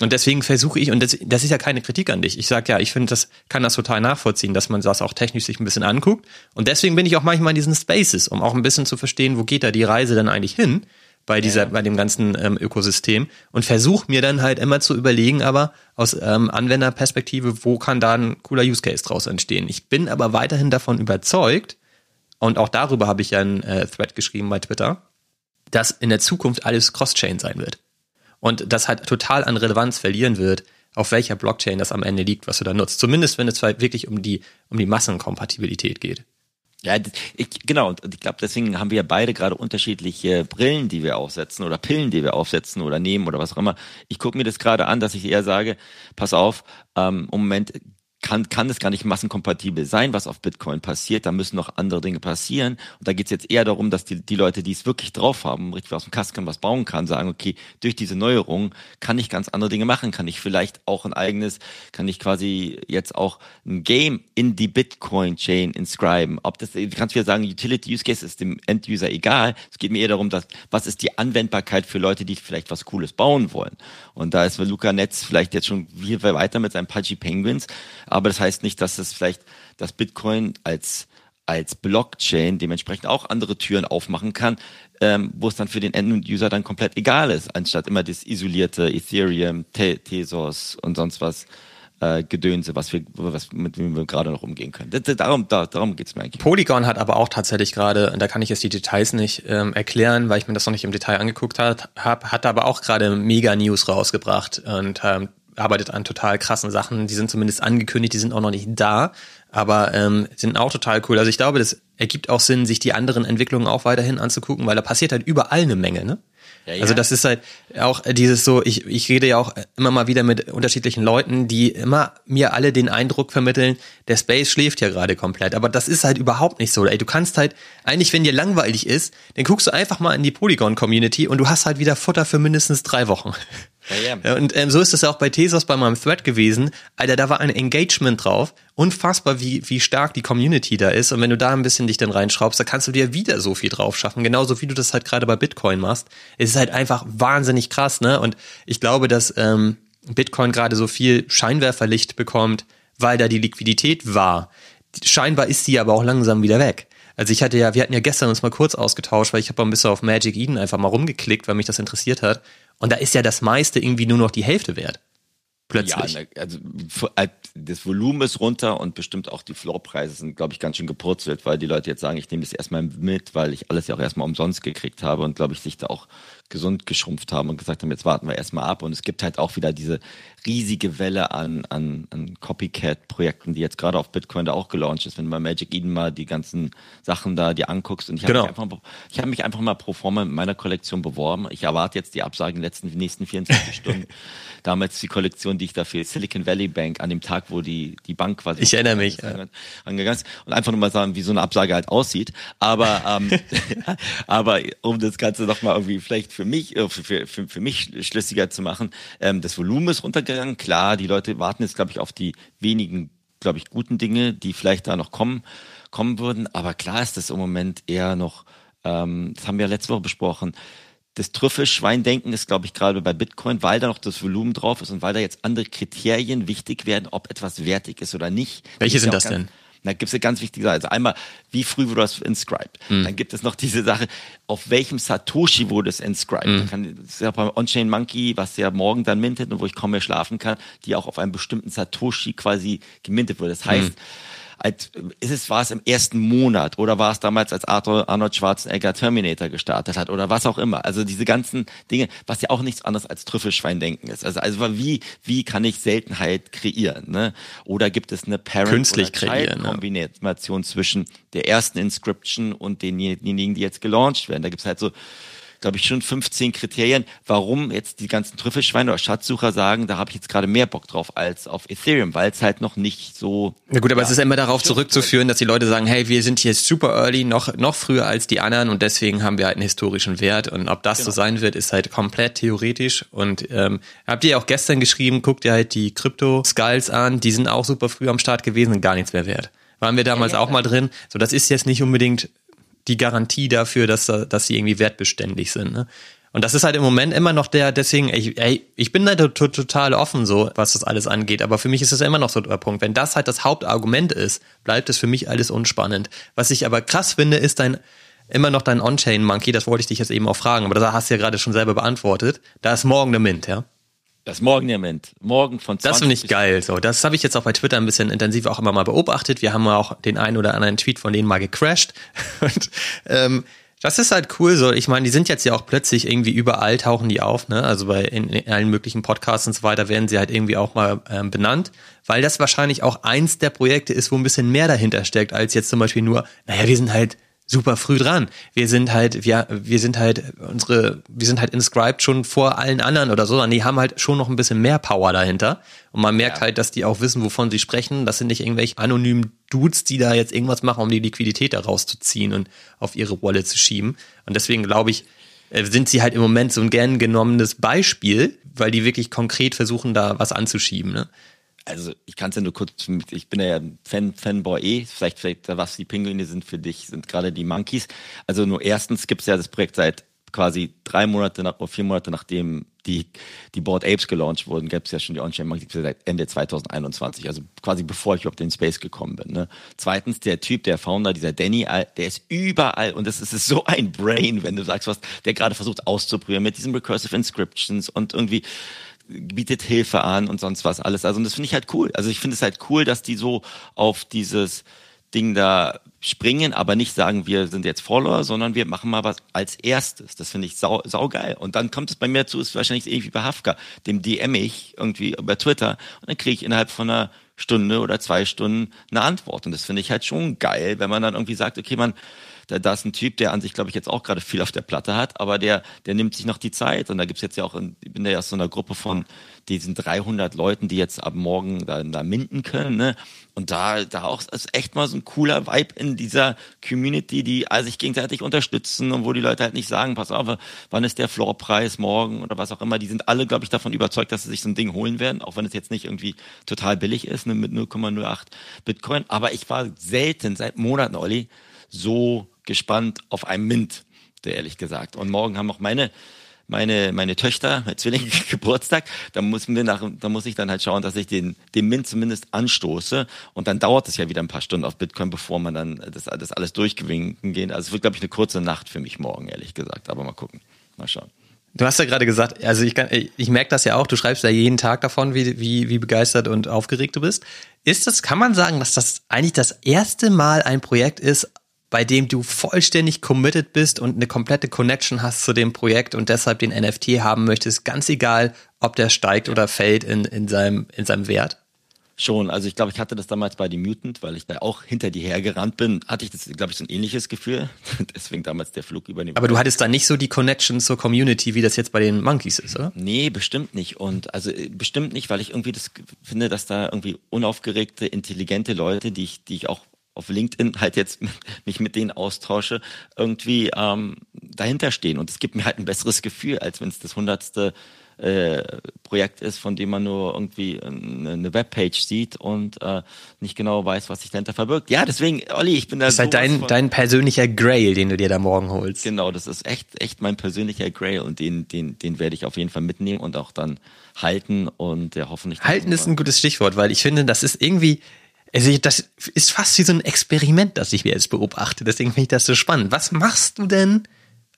Und deswegen versuche ich, und das, das ist ja keine Kritik an dich. Ich sag ja, ich finde, das kann das total nachvollziehen, dass man das auch technisch sich ein bisschen anguckt. Und deswegen bin ich auch manchmal in diesen Spaces, um auch ein bisschen zu verstehen, wo geht da die Reise dann eigentlich hin bei dieser, bei dem ganzen ähm, Ökosystem und versuche mir dann halt immer zu überlegen, aber aus ähm, Anwenderperspektive, wo kann da ein cooler Use Case draus entstehen. Ich bin aber weiterhin davon überzeugt, und auch darüber habe ich ja einen äh, Thread geschrieben bei Twitter, dass in der Zukunft alles Cross-Chain sein wird. Und das halt total an Relevanz verlieren wird, auf welcher Blockchain das am Ende liegt, was du da nutzt. Zumindest wenn es halt wirklich um die, um die Massenkompatibilität geht. Ja, ich, genau, und ich glaube, deswegen haben wir beide gerade unterschiedliche Brillen, die wir aufsetzen oder Pillen, die wir aufsetzen oder nehmen oder was auch immer. Ich gucke mir das gerade an, dass ich eher sage, pass auf, ähm, im Moment kann, kann es gar nicht massenkompatibel sein, was auf Bitcoin passiert. Da müssen noch andere Dinge passieren. Und da geht es jetzt eher darum, dass die, die Leute, die es wirklich drauf haben, richtig aus dem Kasten was bauen kann, sagen, okay, durch diese Neuerung kann ich ganz andere Dinge machen. Kann ich vielleicht auch ein eigenes, kann ich quasi jetzt auch ein Game in die Bitcoin-Chain inscriben. Ob das, du kannst wieder sagen, Utility Use Case ist dem End-User egal. Es geht mir eher darum, dass, was ist die Anwendbarkeit für Leute, die vielleicht was Cooles bauen wollen. Und da ist Luca Netz vielleicht jetzt schon viel weiter mit seinen Pudgy Penguins. Aber das heißt nicht, dass es vielleicht das Bitcoin als als Blockchain dementsprechend auch andere Türen aufmachen kann, ähm, wo es dann für den End-User dann komplett egal ist, anstatt immer das isolierte Ethereum, Te Tezos und sonst was äh, Gedönse, was wir, was mit dem wir gerade noch umgehen können. Darum da, darum geht's mir eigentlich. Polygon hat aber auch tatsächlich gerade, da kann ich jetzt die Details nicht ähm, erklären, weil ich mir das noch nicht im Detail angeguckt habe, hab, hat aber auch gerade mega News rausgebracht und ähm, arbeitet an total krassen Sachen. Die sind zumindest angekündigt, die sind auch noch nicht da. aber ähm, sind auch total cool. Also ich glaube, das ergibt auch Sinn, sich die anderen Entwicklungen auch weiterhin anzugucken, weil da passiert halt überall eine Menge, ne? Ja, ja. Also das ist halt auch dieses so, ich, ich rede ja auch immer mal wieder mit unterschiedlichen Leuten, die immer mir alle den Eindruck vermitteln, der Space schläft ja gerade komplett. Aber das ist halt überhaupt nicht so. Ey, du kannst halt, eigentlich wenn dir langweilig ist, dann guckst du einfach mal in die Polygon-Community und du hast halt wieder Futter für mindestens drei Wochen. Ja, ja. Und ähm, so ist es auch bei Tesos bei meinem Thread gewesen. Alter, da war ein Engagement drauf. Unfassbar, wie, wie stark die Community da ist. Und wenn du da ein bisschen dich dann reinschraubst, da kannst du dir wieder so viel drauf schaffen. Genauso wie du das halt gerade bei Bitcoin machst. Es ist halt einfach wahnsinnig krass, ne? Und ich glaube, dass ähm, Bitcoin gerade so viel Scheinwerferlicht bekommt, weil da die Liquidität war. Scheinbar ist sie aber auch langsam wieder weg. Also ich hatte ja, wir hatten ja gestern uns mal kurz ausgetauscht, weil ich habe ein bisschen auf Magic Eden einfach mal rumgeklickt, weil mich das interessiert hat. Und da ist ja das meiste irgendwie nur noch die Hälfte wert. Plötzlich. Ja, also äh, das Volumen ist runter und bestimmt auch die Floorpreise sind, glaube ich, ganz schön gepurzelt, weil die Leute jetzt sagen, ich nehme das erstmal mit, weil ich alles ja auch erstmal umsonst gekriegt habe und glaube ich, sich da auch gesund geschrumpft haben und gesagt haben, jetzt warten wir erstmal ab. Und es gibt halt auch wieder diese riesige Welle an, an, an Copycat-Projekten, die jetzt gerade auf Bitcoin da auch gelauncht ist. Wenn du bei Magic Eden mal die ganzen Sachen da dir anguckst. Und ich habe genau. mich, einfach, ich hab mich einfach mal pro forma in meiner Kollektion beworben. Ich erwarte jetzt die Absagen in den letzten, nächsten 24 Stunden. *laughs* Damals die Kollektion, die ich dafür Silicon Valley Bank an dem Tag, wo die, die Bank quasi. Ich erinnere mich. Angegangen ist. Und einfach nur mal sagen, wie so eine Absage halt aussieht. Aber, ähm, *laughs* aber um das Ganze nochmal irgendwie vielleicht für mich, äh, für, für, für mich schlüssiger zu machen. Ähm, das Volumen ist runtergegangen. Klar, die Leute warten jetzt, glaube ich, auf die wenigen, glaube ich, guten Dinge, die vielleicht da noch kommen, kommen würden. Aber klar ist das im Moment eher noch, ähm, das haben wir ja letzte Woche besprochen, das Trüffelschwein-Denken ist, glaube ich, gerade bei Bitcoin, weil da noch das Volumen drauf ist und weil da jetzt andere Kriterien wichtig werden, ob etwas wertig ist oder nicht. Welche sind das denn? Da gibt es eine ganz wichtige Sache. Also einmal, wie früh wurde das inscribed? Mhm. Dann gibt es noch diese Sache, auf welchem Satoshi wurde es inscribed? Mhm. Kann, das ist ja beim On-Chain Monkey, was ja morgen dann mintet und wo ich kaum mehr schlafen kann, die auch auf einem bestimmten Satoshi quasi gemintet wurde. Das heißt, mhm als, ist es, war es im ersten Monat oder war es damals, als Arthur Arnold Schwarzenegger Terminator gestartet hat oder was auch immer. Also diese ganzen Dinge, was ja auch nichts anderes als Trüffelschweindenken ist. Also, also wie, wie kann ich Seltenheit kreieren? Ne? Oder gibt es eine Parent- Künstlich oder kreieren, Kombination ja. zwischen der ersten Inscription und denjenigen, die jetzt gelauncht werden? Da gibt es halt so glaube ich, schon 15 Kriterien, warum jetzt die ganzen Trüffelschweine oder Schatzsucher sagen, da habe ich jetzt gerade mehr Bock drauf als auf Ethereum, weil es halt noch nicht so. Na gut, aber ja, es ist immer darauf zurückzuführen, dass die Leute sagen, hey, wir sind hier super early, noch, noch früher als die anderen und deswegen haben wir halt einen historischen Wert. Und ob das genau. so sein wird, ist halt komplett theoretisch. Und ähm, habt ihr auch gestern geschrieben, guckt ihr halt die Crypto-Skulls an, die sind auch super früh am Start gewesen und gar nichts mehr wert. Waren wir damals ja, ja, auch mal drin. So, das ist jetzt nicht unbedingt die Garantie dafür, dass, dass sie irgendwie wertbeständig sind. Ne? Und das ist halt im Moment immer noch der, deswegen, ich, ey, ich bin da total offen so, was das alles angeht, aber für mich ist das immer noch so der Punkt. Wenn das halt das Hauptargument ist, bleibt es für mich alles unspannend. Was ich aber krass finde, ist dein, immer noch dein On-Chain-Monkey, das wollte ich dich jetzt eben auch fragen, aber das hast du ja gerade schon selber beantwortet. Da ist morgen eine Mint, ja? Das Morgen-Event. Morgen von 20 Das finde ich geil. So, das habe ich jetzt auch bei Twitter ein bisschen intensiv auch immer mal beobachtet. Wir haben auch den einen oder anderen Tweet von denen mal gecrashed. *laughs* Und ähm, das ist halt cool. So, ich meine, die sind jetzt ja auch plötzlich irgendwie überall tauchen die auf. Ne? Also bei in, in allen möglichen Podcasts und so weiter werden sie halt irgendwie auch mal ähm, benannt, weil das wahrscheinlich auch eins der Projekte ist, wo ein bisschen mehr dahinter steckt als jetzt zum Beispiel nur. Naja, wir sind halt super früh dran. Wir sind halt, wir, wir sind halt unsere, wir sind halt inscribed schon vor allen anderen oder so. Die haben halt schon noch ein bisschen mehr Power dahinter. Und man merkt ja. halt, dass die auch wissen, wovon sie sprechen. Das sind nicht irgendwelche anonymen Dudes, die da jetzt irgendwas machen, um die Liquidität da rauszuziehen und auf ihre Wallet zu schieben. Und deswegen glaube ich, äh, sind sie halt im Moment so ein gern genommenes Beispiel, weil die wirklich konkret versuchen, da was anzuschieben. Ne? Also ich kann es ja nur kurz, ich bin ja Fan, Fanboy eh, vielleicht, vielleicht was die Pinguine sind für dich, sind gerade die Monkeys. Also nur erstens gibt es ja das Projekt seit quasi drei Monate nach, oder vier Monate nachdem die, die Board Apes gelauncht wurden, gab es ja schon die On-Chain Monkeys seit Ende 2021, also quasi bevor ich überhaupt in den Space gekommen bin. Ne? Zweitens, der Typ, der Founder, dieser Danny, der ist überall und das ist, ist so ein Brain, wenn du sagst, was der gerade versucht auszuprobieren mit diesen Recursive Inscriptions und irgendwie bietet Hilfe an und sonst was alles. Also und das finde ich halt cool. Also ich finde es halt cool, dass die so auf dieses Ding da springen, aber nicht sagen, wir sind jetzt Follower, sondern wir machen mal was als erstes. Das finde ich sau, sau geil. Und dann kommt es bei mir zu, ist wahrscheinlich ähnlich wie bei Hafka. Dem DM ich irgendwie über Twitter und dann kriege ich innerhalb von einer Stunde oder zwei Stunden eine Antwort. Und das finde ich halt schon geil, wenn man dann irgendwie sagt, okay, man, da, da ist ein Typ, der an sich, glaube ich, jetzt auch gerade viel auf der Platte hat, aber der, der nimmt sich noch die Zeit. Und da gibt's jetzt ja auch, ich bin ja aus so einer Gruppe von diesen 300 Leuten, die jetzt ab morgen da, da minden können. Ne? Und da, da auch ist echt mal so ein cooler Vibe in dieser Community, die sich gegenseitig unterstützen und wo die Leute halt nicht sagen, pass auf, wann ist der Floorpreis morgen oder was auch immer. Die sind alle, glaube ich, davon überzeugt, dass sie sich so ein Ding holen werden, auch wenn es jetzt nicht irgendwie total billig ist, ne, mit 0,08 Bitcoin. Aber ich war selten seit Monaten, Olli, so gespannt auf einen Mint, ehrlich gesagt. Und morgen haben auch meine meine, meine Töchter, mein Zwilling *laughs* Geburtstag, da muss, mir nach, da muss ich dann halt schauen, dass ich den, den Mint zumindest anstoße. Und dann dauert es ja wieder ein paar Stunden auf Bitcoin, bevor man dann das, das alles durchgewinken geht. Also es wird, glaube ich, eine kurze Nacht für mich morgen, ehrlich gesagt. Aber mal gucken. Mal schauen. Du hast ja gerade gesagt, also ich, kann, ich merke das ja auch, du schreibst ja jeden Tag davon, wie, wie, wie begeistert und aufgeregt du bist. Ist das, kann man sagen, dass das eigentlich das erste Mal ein Projekt ist, bei dem du vollständig committed bist und eine komplette Connection hast zu dem Projekt und deshalb den NFT haben möchtest, ganz egal, ob der steigt oder fällt in, in, seinem, in seinem Wert? Schon, also ich glaube, ich hatte das damals bei The Mutant, weil ich da auch hinter die hergerannt bin, hatte ich das, glaube ich, so ein ähnliches Gefühl. *laughs* Deswegen damals der Flug über den. Aber du hattest da nicht so die Connection zur Community, wie das jetzt bei den Monkeys ist, oder? Nee, bestimmt nicht. Und also äh, bestimmt nicht, weil ich irgendwie das finde, dass da irgendwie unaufgeregte, intelligente Leute, die ich, die ich auch auf LinkedIn halt jetzt *laughs* mich mit denen austausche, irgendwie ähm, dahinter stehen. Und es gibt mir halt ein besseres Gefühl, als wenn es das hundertste äh, Projekt ist, von dem man nur irgendwie eine, eine Webpage sieht und äh, nicht genau weiß, was sich dahinter verbirgt. Ja, deswegen, Olli, ich bin da. Das ist halt dein, dein persönlicher Grail, den du dir da morgen holst. Genau, das ist echt, echt mein persönlicher Grail und den, den, den werde ich auf jeden Fall mitnehmen und auch dann halten und ja, hoffentlich. Halten ist ein gutes Stichwort, weil ich finde, das ist irgendwie, also das ist fast wie so ein Experiment, das ich mir jetzt beobachte. Deswegen finde ich das so spannend. Was machst du denn?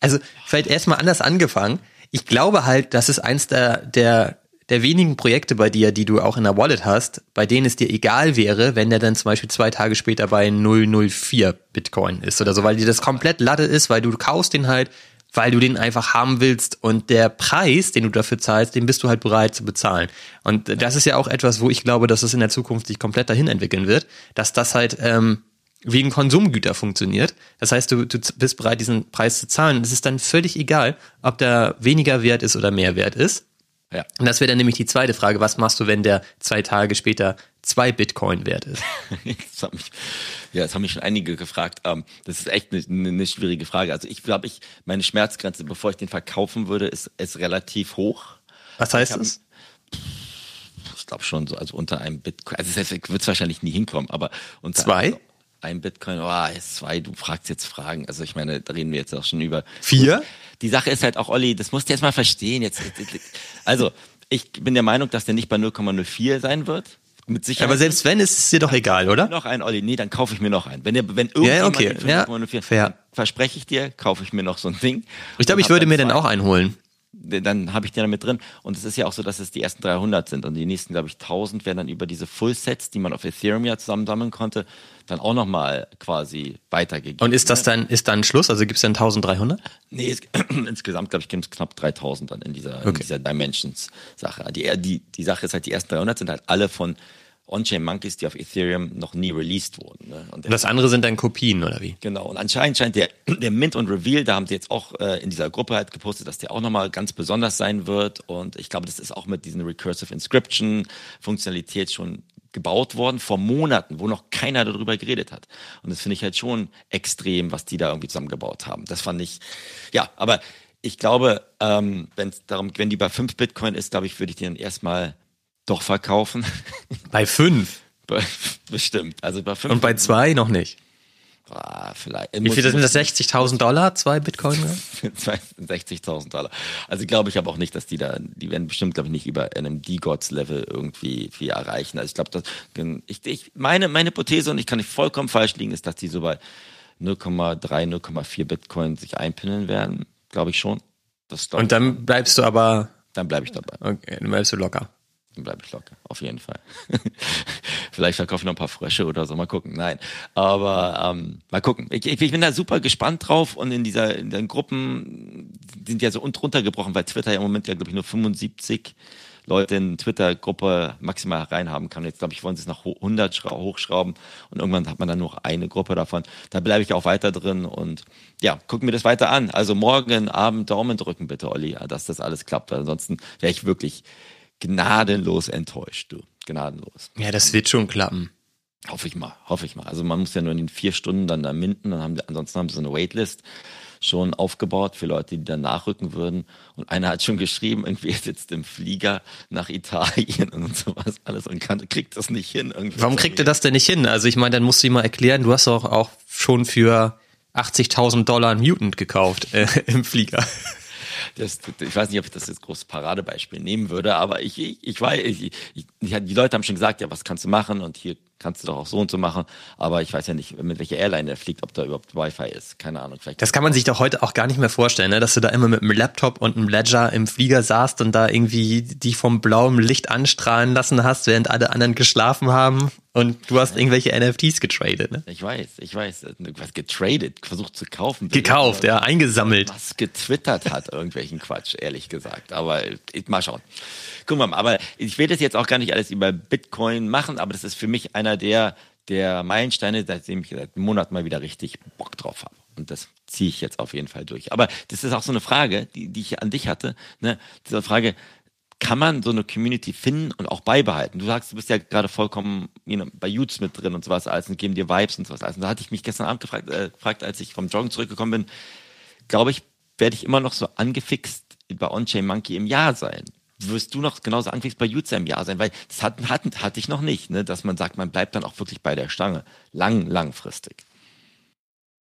Also vielleicht erstmal anders angefangen. Ich glaube halt, das ist eins der, der, der wenigen Projekte bei dir, die du auch in der Wallet hast, bei denen es dir egal wäre, wenn der dann zum Beispiel zwei Tage später bei 004 Bitcoin ist oder so, weil dir das komplett Latte ist, weil du kaufst den halt weil du den einfach haben willst und der Preis, den du dafür zahlst, den bist du halt bereit zu bezahlen. Und das ist ja auch etwas, wo ich glaube, dass es in der Zukunft sich komplett dahin entwickeln wird, dass das halt ähm, wegen Konsumgüter funktioniert. Das heißt, du, du bist bereit, diesen Preis zu zahlen. Es ist dann völlig egal, ob der weniger wert ist oder mehr wert ist. Ja. Und das wäre dann nämlich die zweite Frage. Was machst du, wenn der zwei Tage später zwei Bitcoin wert ist? *laughs* das hat mich, ja, das haben mich schon einige gefragt. Ähm, das ist echt eine, eine schwierige Frage. Also ich glaube, ich, meine Schmerzgrenze, bevor ich den verkaufen würde, ist, ist relativ hoch. Was heißt das? Ich glaube schon so, also unter einem Bitcoin. Also es wird es wahrscheinlich nie hinkommen, aber unter zwei? Also, ein Bitcoin, oh, zwei, du fragst jetzt Fragen. Also ich meine, da reden wir jetzt auch schon über. Vier? Die Sache ist halt auch, Olli, das musst du jetzt mal verstehen. Jetzt, also, ich bin der Meinung, dass der nicht bei 0,04 sein wird. Mit Sicherheit. Aber selbst wenn, ist es dir doch egal, oder? Noch ein, Olli. Nee, dann kaufe ich mir noch einen. Wenn, der, wenn irgendjemand ja, okay. ja, 0,04, fair. verspreche ich dir, kaufe ich mir noch so ein Ding. Ich glaube, ich würde mir dann auch einen holen dann habe ich den damit drin. Und es ist ja auch so, dass es die ersten 300 sind und die nächsten, glaube ich, 1000 werden dann über diese Full-Sets, die man auf Ethereum ja zusammensammeln konnte, dann auch nochmal quasi weitergegeben. Und ist das dann, ist dann Schluss? Also gibt es dann 1300? Nee, es, *clears throat* insgesamt, glaube ich, gibt es knapp 3000 dann in dieser, okay. in dieser Dimensions-Sache. Die, die, die Sache ist halt, die ersten 300 sind halt alle von On-Chain-Monkeys, die auf Ethereum noch nie released wurden. Ne? Und das andere sind dann Kopien, oder wie? Genau. Und anscheinend scheint der, *clears throat* der Mint und Reveal, da haben sie jetzt auch äh, in dieser Gruppe halt gepostet, dass der auch nochmal ganz besonders sein wird. Und ich glaube, das ist auch mit diesen Recursive Inscription-Funktionalität schon gebaut worden vor Monaten, wo noch keiner darüber geredet hat. Und das finde ich halt schon extrem, was die da irgendwie zusammengebaut haben. Das fand ich, ja, aber ich glaube, ähm, wenn es darum, wenn die bei 5 Bitcoin ist, glaube ich, würde ich den erstmal doch verkaufen. Bei fünf? *laughs* Bestimmt. Also bei fünf. Und bei zwei noch nicht? Ah, vielleicht. Wie viel sind das? 60.000 Dollar? Zwei Bitcoin? *laughs* 60.000 Dollar. Also glaube ich aber auch nicht, dass die da, die werden bestimmt, glaube ich, nicht über einem D-Gods-Level irgendwie viel erreichen. Also ich glaube, dass, ich, ich, meine, meine Hypothese, und ich kann nicht vollkommen falsch liegen, ist, dass die so bei 0,3, 0,4 Bitcoin sich einpinnen werden. Glaube ich schon. Das und dann bleibst du aber. Dann bleibe ich dabei. Okay, dann bleibst du locker. Dann bleibe ich locker, auf jeden Fall. *laughs* Vielleicht verkaufe ich noch ein paar Frösche oder so, mal gucken. Nein, aber ähm, mal gucken. Ich, ich, bin da super gespannt drauf und in dieser in den Gruppen sind ja so runtergebrochen, weil Twitter ja im Moment ja, glaube ich, nur 75 Leute in Twitter-Gruppe maximal reinhaben kann. Jetzt glaube ich, wollen sie es nach 100 hochschrauben und irgendwann hat man dann nur eine Gruppe davon. Da bleibe ich auch weiter drin und ja, gucken wir das weiter an. Also morgen Abend Daumen drücken bitte, Olli, dass das alles klappt. Ansonsten wäre ich wirklich gnadenlos enttäuscht, du. Gnadenlos. Ja, das wird schon klappen. Hoffe ich mal, hoffe ich mal. Also man muss ja nur in den vier Stunden dann da minden, dann haben die, ansonsten haben sie so eine Waitlist schon aufgebaut für Leute, die dann nachrücken würden. Und einer hat schon geschrieben, irgendwie er sitzt im Flieger nach Italien *laughs* und sowas alles und kann, kriegt das nicht hin. Irgendwie Warum kriegt er das denn nicht hin? Also ich meine, dann musst du ihm mal erklären, du hast doch auch schon für 80.000 Dollar Mutant gekauft äh, *laughs* im Flieger. Das, ich weiß nicht, ob ich das jetzt großes Paradebeispiel nehmen würde, aber ich, ich, ich weiß, ich, ich, die Leute haben schon gesagt, ja, was kannst du machen? Und hier kannst du doch auch so und so machen. Aber ich weiß ja nicht, mit welcher Airline der fliegt, ob da überhaupt Wi-Fi ist. Keine Ahnung. Vielleicht das kann man sich doch heute auch gar nicht mehr vorstellen, ne? dass du da immer mit einem Laptop und einem Ledger im Flieger saßt und da irgendwie die vom blauen Licht anstrahlen lassen hast, während alle anderen geschlafen haben. Und du hast irgendwelche NFTs getradet, ne? Ich weiß, ich weiß. Was getradet, versucht zu kaufen. Gekauft, ja, eingesammelt. Was getwittert hat, irgendwelchen Quatsch, ehrlich gesagt. Aber mal schauen. Guck mal, aber ich will das jetzt auch gar nicht alles über Bitcoin machen, aber das ist für mich einer der, der Meilensteine, seitdem ich seit einem Monat mal wieder richtig Bock drauf habe. Und das ziehe ich jetzt auf jeden Fall durch. Aber das ist auch so eine Frage, die, die ich an dich hatte. Ne? Diese Frage, kann man so eine Community finden und auch beibehalten? Du sagst, du bist ja gerade vollkommen you know, bei Utes mit drin und sowas alles und geben dir Vibes und sowas alles. Und da hatte ich mich gestern Abend gefragt, äh, gefragt als ich vom Joggen zurückgekommen bin, glaube ich, werde ich immer noch so angefixt bei On-Chain Monkey im Jahr sein. Wirst du noch genauso angefixt bei Utes im Jahr sein? Weil das hatten, hatten, hatte ich noch nicht, ne? dass man sagt, man bleibt dann auch wirklich bei der Stange. Lang, langfristig.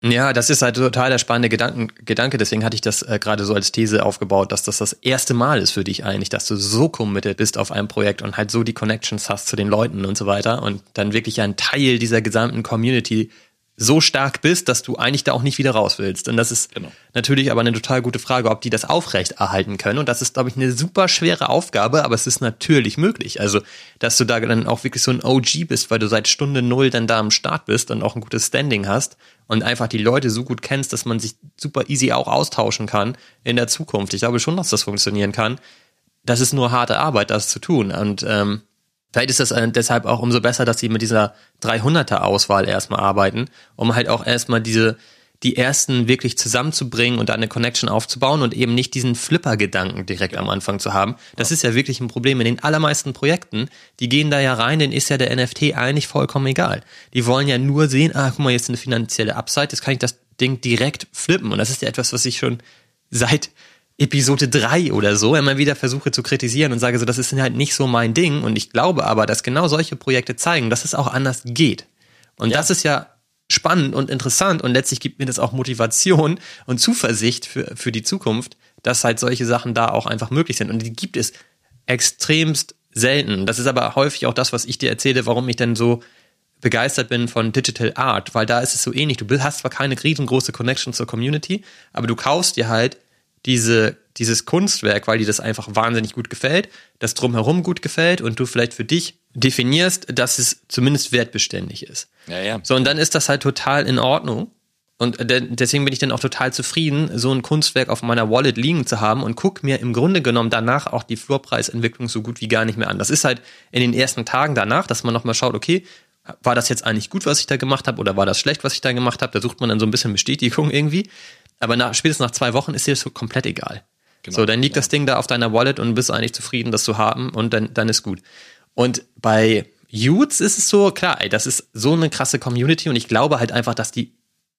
Ja, das ist halt total der spannende Gedanken, Gedanke. Deswegen hatte ich das äh, gerade so als These aufgebaut, dass das das erste Mal ist für dich eigentlich, dass du so committed bist auf einem Projekt und halt so die Connections hast zu den Leuten und so weiter und dann wirklich ein Teil dieser gesamten Community so stark bist, dass du eigentlich da auch nicht wieder raus willst. Und das ist genau. natürlich aber eine total gute Frage, ob die das aufrecht erhalten können. Und das ist, glaube ich, eine super schwere Aufgabe, aber es ist natürlich möglich. Also, dass du da dann auch wirklich so ein OG bist, weil du seit Stunde Null dann da am Start bist und auch ein gutes Standing hast und einfach die Leute so gut kennst, dass man sich super easy auch austauschen kann in der Zukunft. Ich glaube schon, dass das funktionieren kann. Das ist nur harte Arbeit, das zu tun. Und ähm, Vielleicht ist das äh, deshalb auch umso besser, dass sie mit dieser 300er Auswahl erstmal arbeiten, um halt auch erstmal diese, die ersten wirklich zusammenzubringen und da eine Connection aufzubauen und eben nicht diesen Flipper-Gedanken direkt am Anfang zu haben. Das ja. ist ja wirklich ein Problem in den allermeisten Projekten. Die gehen da ja rein, denen ist ja der NFT eigentlich vollkommen egal. Die wollen ja nur sehen, ah, guck mal, jetzt eine finanzielle Upside, jetzt kann ich das Ding direkt flippen. Und das ist ja etwas, was ich schon seit Episode 3 oder so immer wieder versuche zu kritisieren und sage so, das ist halt nicht so mein Ding. Und ich glaube aber, dass genau solche Projekte zeigen, dass es auch anders geht. Und ja. das ist ja spannend und interessant und letztlich gibt mir das auch Motivation und Zuversicht für, für die Zukunft, dass halt solche Sachen da auch einfach möglich sind. Und die gibt es extremst selten. Das ist aber häufig auch das, was ich dir erzähle, warum ich denn so begeistert bin von Digital Art, weil da ist es so ähnlich. Du hast zwar keine riesengroße Connection zur Community, aber du kaufst dir halt diese, dieses Kunstwerk, weil dir das einfach wahnsinnig gut gefällt, das drumherum gut gefällt und du vielleicht für dich definierst, dass es zumindest wertbeständig ist. Ja, ja. So, und dann ist das halt total in Ordnung. Und deswegen bin ich dann auch total zufrieden, so ein Kunstwerk auf meiner Wallet liegen zu haben und guck mir im Grunde genommen danach auch die Floorpreisentwicklung so gut wie gar nicht mehr an. Das ist halt in den ersten Tagen danach, dass man nochmal schaut, okay, war das jetzt eigentlich gut, was ich da gemacht habe, oder war das schlecht, was ich da gemacht habe? Da sucht man dann so ein bisschen Bestätigung *laughs* irgendwie. Aber nach, spätestens nach zwei Wochen ist dir das so komplett egal. Genau, so, dann liegt ja. das Ding da auf deiner Wallet und bist eigentlich zufrieden, das zu haben und dann, dann ist gut. Und bei Utes ist es so, klar, ey, das ist so eine krasse Community und ich glaube halt einfach, dass die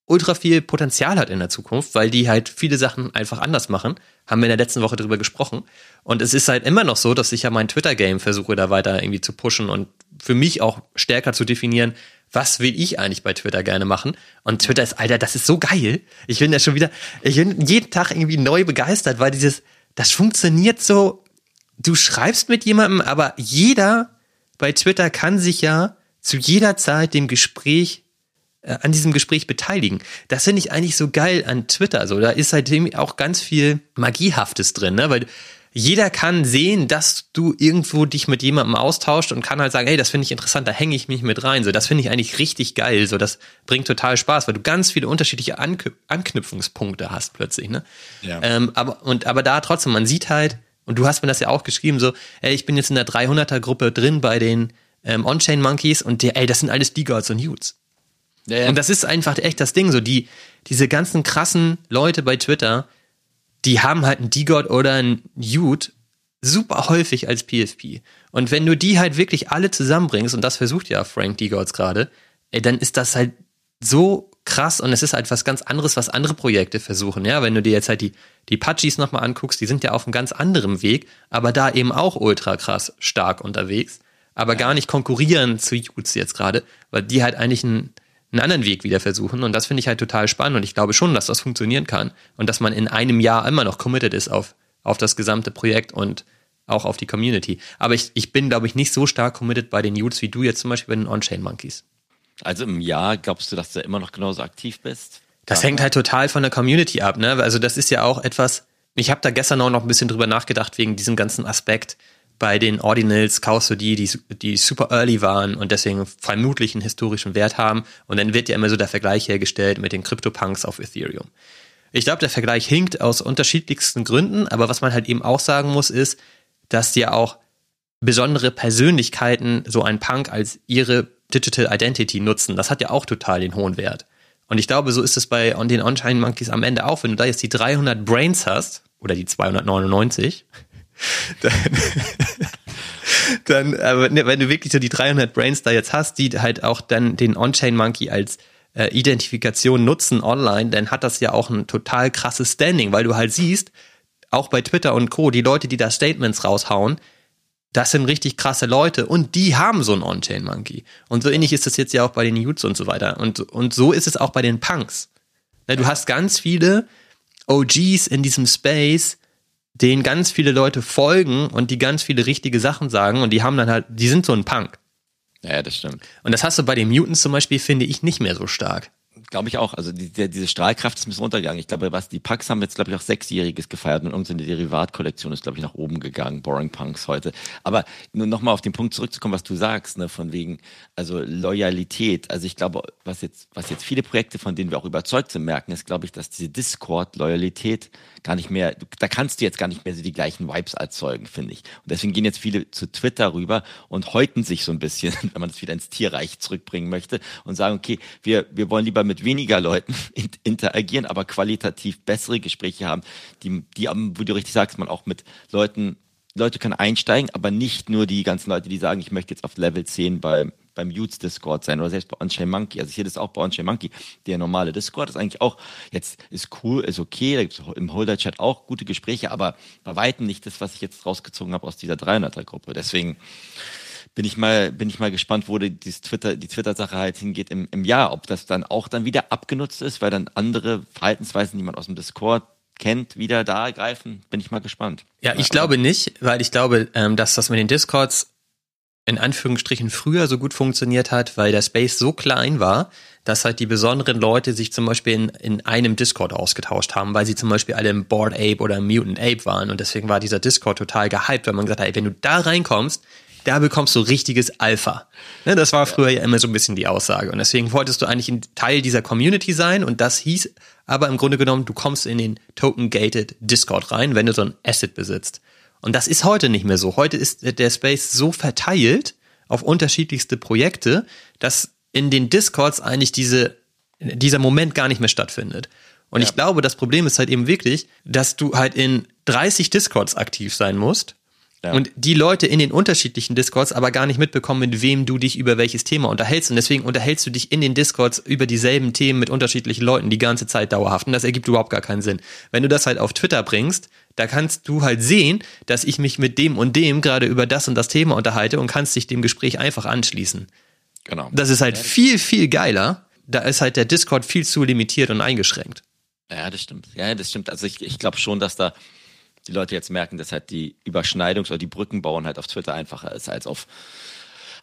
ultra viel Potenzial hat in der Zukunft, weil die halt viele Sachen einfach anders machen. Haben wir in der letzten Woche drüber gesprochen. Und es ist halt immer noch so, dass ich ja mein Twitter-Game versuche, da weiter irgendwie zu pushen und für mich auch stärker zu definieren, was will ich eigentlich bei Twitter gerne machen? Und Twitter ist, Alter, das ist so geil. Ich bin ja schon wieder, ich bin jeden Tag irgendwie neu begeistert, weil dieses, das funktioniert so, du schreibst mit jemandem, aber jeder bei Twitter kann sich ja zu jeder Zeit dem Gespräch, äh, an diesem Gespräch beteiligen. Das finde ich eigentlich so geil an Twitter. So, da ist seitdem auch ganz viel Magiehaftes drin, ne? Weil jeder kann sehen, dass du irgendwo dich mit jemandem austauscht und kann halt sagen, hey, das finde ich interessant, da hänge ich mich mit rein. So, das finde ich eigentlich richtig geil. So, das bringt total Spaß, weil du ganz viele unterschiedliche Anknüpfungspunkte hast plötzlich. Ne? Ja. Ähm, aber und aber da trotzdem, man sieht halt, Und du hast mir das ja auch geschrieben, so, ey, ich bin jetzt in der 300er-Gruppe drin bei den ähm, On-Chain Monkeys und die, ey, das sind alles D-Gods und Utes. Ja, ja. Und das ist einfach echt das Ding, so die, diese ganzen krassen Leute bei Twitter, die haben halt einen D-God oder einen Ute super häufig als PFP. Und wenn du die halt wirklich alle zusammenbringst, und das versucht ja Frank D-Gods gerade, dann ist das halt so krass und es ist halt was ganz anderes, was andere Projekte versuchen. Ja, wenn du dir jetzt halt die, die Pudgies nochmal anguckst, die sind ja auf einem ganz anderen Weg, aber da eben auch ultra krass stark unterwegs, aber ja. gar nicht konkurrieren zu Utes jetzt gerade, weil die halt eigentlich einen, einen anderen Weg wieder versuchen und das finde ich halt total spannend und ich glaube schon, dass das funktionieren kann und dass man in einem Jahr immer noch committed ist auf, auf das gesamte Projekt und auch auf die Community. Aber ich, ich bin, glaube ich, nicht so stark committed bei den Utes wie du jetzt zum Beispiel bei den On-Chain Monkeys. Also im Jahr glaubst du, dass du immer noch genauso aktiv bist? Das hängt halt total von der Community ab, ne? Also das ist ja auch etwas, ich habe da gestern auch noch ein bisschen drüber nachgedacht, wegen diesem ganzen Aspekt bei den Ordinals kaufst du die, die, die super early waren und deswegen vermutlich einen historischen Wert haben. Und dann wird ja immer so der Vergleich hergestellt mit den CryptoPunks auf Ethereum. Ich glaube, der Vergleich hinkt aus unterschiedlichsten Gründen, aber was man halt eben auch sagen muss, ist, dass ja auch besondere Persönlichkeiten so ein Punk als ihre Digital Identity nutzen. Das hat ja auch total den hohen Wert. Und ich glaube, so ist es bei den On-Chain Monkeys am Ende auch. Wenn du da jetzt die 300 Brains hast, oder die 299, dann, *laughs* dann aber ne, wenn du wirklich so die 300 Brains da jetzt hast, die halt auch dann den On-Chain Monkey als äh, Identifikation nutzen online, dann hat das ja auch ein total krasses Standing, weil du halt siehst, auch bei Twitter und Co., die Leute, die da Statements raushauen, das sind richtig krasse Leute und die haben so einen On-Chain-Monkey. Und so ähnlich ist das jetzt ja auch bei den Utes und so weiter. Und, und so ist es auch bei den Punks. Ne, du hast ganz viele OGs in diesem Space, denen ganz viele Leute folgen und die ganz viele richtige Sachen sagen und die haben dann halt, die sind so ein Punk. Ja, das stimmt. Und das hast du bei den Mutants zum Beispiel, finde ich, nicht mehr so stark. Glaube ich auch. Also die, die, diese Strahlkraft ist ein bisschen runtergegangen. Ich glaube, was die Pucks haben jetzt, glaube ich, auch sechsjähriges gefeiert und irgendeine Derivatkollektion ist, glaube ich, nach oben gegangen. Boring Punks heute. Aber nur nochmal auf den Punkt zurückzukommen, was du sagst, ne, von wegen, also Loyalität. Also ich glaube, was jetzt, was jetzt viele Projekte, von denen wir auch überzeugt sind, merken, ist, glaube ich, dass diese Discord-Loyalität gar nicht mehr, da kannst du jetzt gar nicht mehr so die gleichen Vibes erzeugen, finde ich. Und deswegen gehen jetzt viele zu Twitter rüber und häuten sich so ein bisschen, *laughs* wenn man das wieder ins Tierreich zurückbringen möchte und sagen, okay, wir, wir wollen lieber mit weniger Leuten *laughs* interagieren, aber qualitativ bessere Gespräche haben, die, die, wo du richtig sagst, man auch mit Leuten Leute können einsteigen, aber nicht nur die ganzen Leute, die sagen, ich möchte jetzt auf Level 10 bei, beim Utes Discord sein oder selbst bei OnChain Monkey. Also ich sehe das auch bei OnChain Monkey. Der normale Discord ist eigentlich auch, jetzt ist cool, ist okay, da gibt es im Holder-Chat auch gute Gespräche, aber bei Weitem nicht das, was ich jetzt rausgezogen habe aus dieser 300er-Gruppe. Deswegen bin ich mal, bin ich mal gespannt, wo die, Twitter, die Twitter-Sache halt hingeht im, im Jahr. Ob das dann auch dann wieder abgenutzt ist, weil dann andere Verhaltensweisen, die man aus dem Discord kennt, wieder da greifen. Bin ich mal gespannt. Ja, ich glaube nicht, weil ich glaube, ähm, dass das mit den Discords in Anführungsstrichen früher so gut funktioniert hat, weil der Space so klein war, dass halt die besonderen Leute sich zum Beispiel in, in einem Discord ausgetauscht haben, weil sie zum Beispiel alle im Board Ape oder im Mutant Ape waren und deswegen war dieser Discord total gehypt, weil man gesagt hat, ey, wenn du da reinkommst, da bekommst du richtiges Alpha. Ne, das war früher ja immer so ein bisschen die Aussage und deswegen wolltest du eigentlich ein Teil dieser Community sein und das hieß aber im Grunde genommen, du kommst in den Token-Gated Discord rein, wenn du so ein Asset besitzt. Und das ist heute nicht mehr so. Heute ist der Space so verteilt auf unterschiedlichste Projekte, dass in den Discords eigentlich diese, dieser Moment gar nicht mehr stattfindet. Und ja. ich glaube, das Problem ist halt eben wirklich, dass du halt in 30 Discords aktiv sein musst ja. Und die Leute in den unterschiedlichen Discords aber gar nicht mitbekommen, mit wem du dich über welches Thema unterhältst. Und deswegen unterhältst du dich in den Discords über dieselben Themen mit unterschiedlichen Leuten die ganze Zeit dauerhaft. Und das ergibt überhaupt gar keinen Sinn. Wenn du das halt auf Twitter bringst, da kannst du halt sehen, dass ich mich mit dem und dem gerade über das und das Thema unterhalte und kannst dich dem Gespräch einfach anschließen. Genau. Das ist halt viel, viel geiler. Da ist halt der Discord viel zu limitiert und eingeschränkt. Ja, das stimmt. Ja, das stimmt. Also ich, ich glaube schon, dass da die Leute jetzt merken, dass halt die Überschneidungs- oder die Brückenbauen halt auf Twitter einfacher ist als auf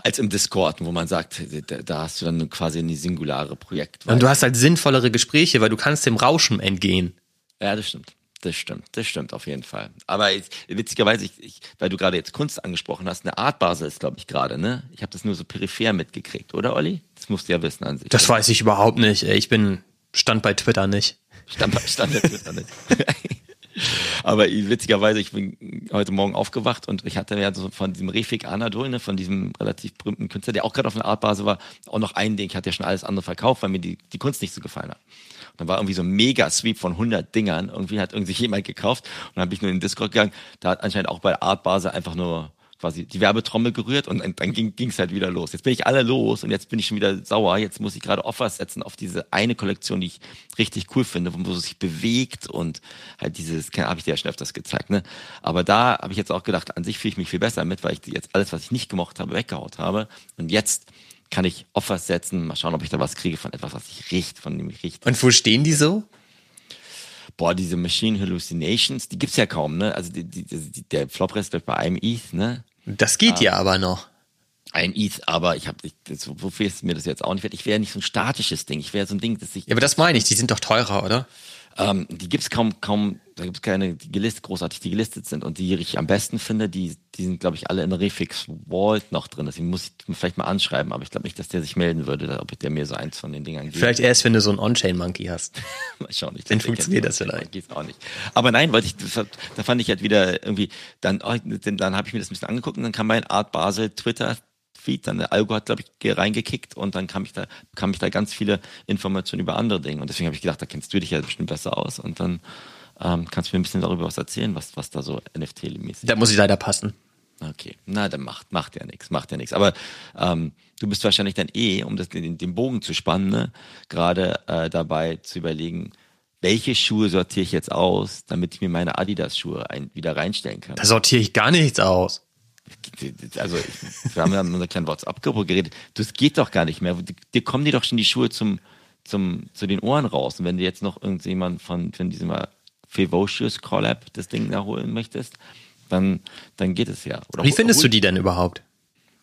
als im Discord, wo man sagt, da, da hast du dann quasi eine singulare Projekt. Und du hast halt sinnvollere Gespräche, weil du kannst dem Rauschen entgehen. Ja, das stimmt. Das stimmt, das stimmt auf jeden Fall. Aber ich, witzigerweise, ich, ich, weil du gerade jetzt Kunst angesprochen hast, eine Art Basel ist, glaube ich, gerade, ne? Ich habe das nur so peripher mitgekriegt, oder Olli? Das musst du ja wissen an sich. Das weiß ich überhaupt nicht. Ich bin stand bei Twitter nicht. Stand bei, stand bei Twitter nicht. *laughs* Aber witzigerweise, ich bin heute Morgen aufgewacht und ich hatte ja so von diesem Refik Anadol, ne, von diesem relativ berühmten Künstler, der auch gerade auf einer Artbase war, auch noch ein Ding. Ich hatte ja schon alles andere verkauft, weil mir die, die Kunst nicht so gefallen hat. Dann war irgendwie so ein Mega-Sweep von 100 Dingern. Irgendwie hat irgendwie jemand gekauft und dann habe ich nur in den Discord gegangen. Da hat anscheinend auch bei Artbase einfach nur quasi die Werbetrommel gerührt und dann ging es halt wieder los. Jetzt bin ich alle los und jetzt bin ich schon wieder sauer. Jetzt muss ich gerade Offers setzen auf diese eine Kollektion, die ich richtig cool finde, wo es sich bewegt und halt dieses, habe ich dir ja schon öfters gezeigt, ne? Aber da habe ich jetzt auch gedacht, an sich fühle ich mich viel besser mit, weil ich jetzt alles, was ich nicht gemocht habe, weggehaut habe. Und jetzt kann ich Offers setzen, mal schauen, ob ich da was kriege von etwas, was ich riecht, von dem ich riecht. Und wo stehen die so? boah, diese Machine Hallucinations, die gibt's ja kaum, ne? Also die, die, die, der Floprest wird bei einem ETH, ne? Das geht ah. ja aber noch. Ein ETH, aber ich habe, wofür ist mir das jetzt auch nicht wert? Ich wäre nicht so ein statisches Ding. Ich wäre so ein Ding, das ich. Ja, aber das meine ich. Die sind doch teurer, oder? Ähm, die gibt's kaum, kaum, da gibt's keine, die gelistet, großartig, die gelistet sind. Und die, die ich am besten finde, die, die sind, glaube ich, alle in Refix Vault noch drin. Deswegen muss ich vielleicht mal anschreiben, aber ich glaube nicht, dass der sich melden würde, ob der mir so eins von den Dingern gibt. Vielleicht erst, wenn du so einen On-Chain-Monkey hast. *laughs* mal schauen. Ich Dann funktioniert das vielleicht. Geht's auch nicht. Aber nein, weil ich, da fand ich halt wieder irgendwie, dann, oh, dann, dann habe ich mir das ein bisschen angeguckt und dann kam mein Art Basel Twitter Feed, dann der Algo hat, glaube ich, reingekickt und dann kam ich da, kam ich da ganz viele Informationen über andere Dinge. Und deswegen habe ich gedacht, da kennst du dich ja bestimmt besser aus. Und dann ähm, kannst du mir ein bisschen darüber was erzählen, was, was da so NFT-mäßig Da muss ich leider passen. Okay, na, dann macht, macht ja nichts, macht ja nichts. Aber ähm, du bist wahrscheinlich dann eh, um das, den, den Bogen zu spannen, ne, gerade äh, dabei zu überlegen, welche Schuhe sortiere ich jetzt aus, damit ich mir meine Adidas-Schuhe wieder reinstellen kann. Da sortiere ich gar nichts aus also wir haben ja in unserer kleinen WhatsApp-Gruppe geredet, das geht doch gar nicht mehr. Dir kommen die doch schon die Schuhe zum, zum, zu den Ohren raus. Und wenn du jetzt noch irgendjemand von, von diesem Fevocious Collab das Ding da holen möchtest, dann, dann geht es ja. Oder Wie findest du die denn überhaupt?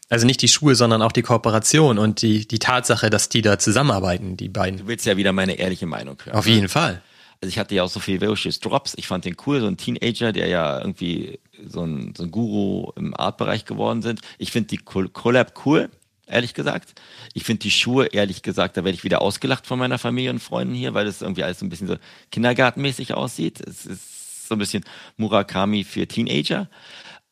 Also nicht die Schuhe, sondern auch die Kooperation und die, die Tatsache, dass die da zusammenarbeiten, die beiden. Du willst ja wieder meine ehrliche Meinung hören. Auf jeden ne? Fall. Also ich hatte ja auch so viel Vicious Drops. Ich fand den cool, so ein Teenager, der ja irgendwie so ein, so ein Guru im Artbereich geworden sind. Ich finde die Collab cool, ehrlich gesagt. Ich finde die Schuhe, ehrlich gesagt, da werde ich wieder ausgelacht von meiner Familie und Freunden hier, weil das irgendwie alles so ein bisschen so kindergartenmäßig aussieht. Es ist so ein bisschen Murakami für Teenager.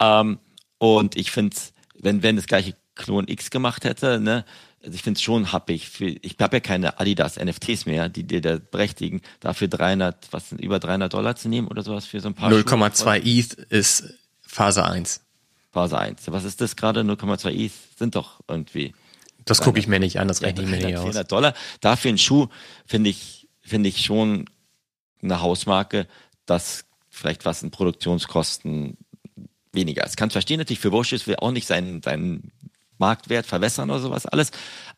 Ähm, und ich finde, wenn, wenn das gleiche Klon X gemacht hätte, ne, also ich finde es schon happig. Für, ich habe ja keine Adidas NFTs mehr, die dir da berechtigen, dafür 300, was sind über 300 Dollar zu nehmen oder sowas für so ein paar 0,2 ETH ist Phase 1. Phase 1. Was ist das gerade? 0,2 ETH sind doch irgendwie. Das gucke ich mir nicht an, das rechne ich mir nicht aus. 400 Dollar. Dafür ein Schuh finde ich, finde ich schon eine Hausmarke, das vielleicht was in Produktionskosten weniger ist. Kann verstehen natürlich, für Wosches will auch nicht seinen, seinen Marktwert verwässern oder sowas alles.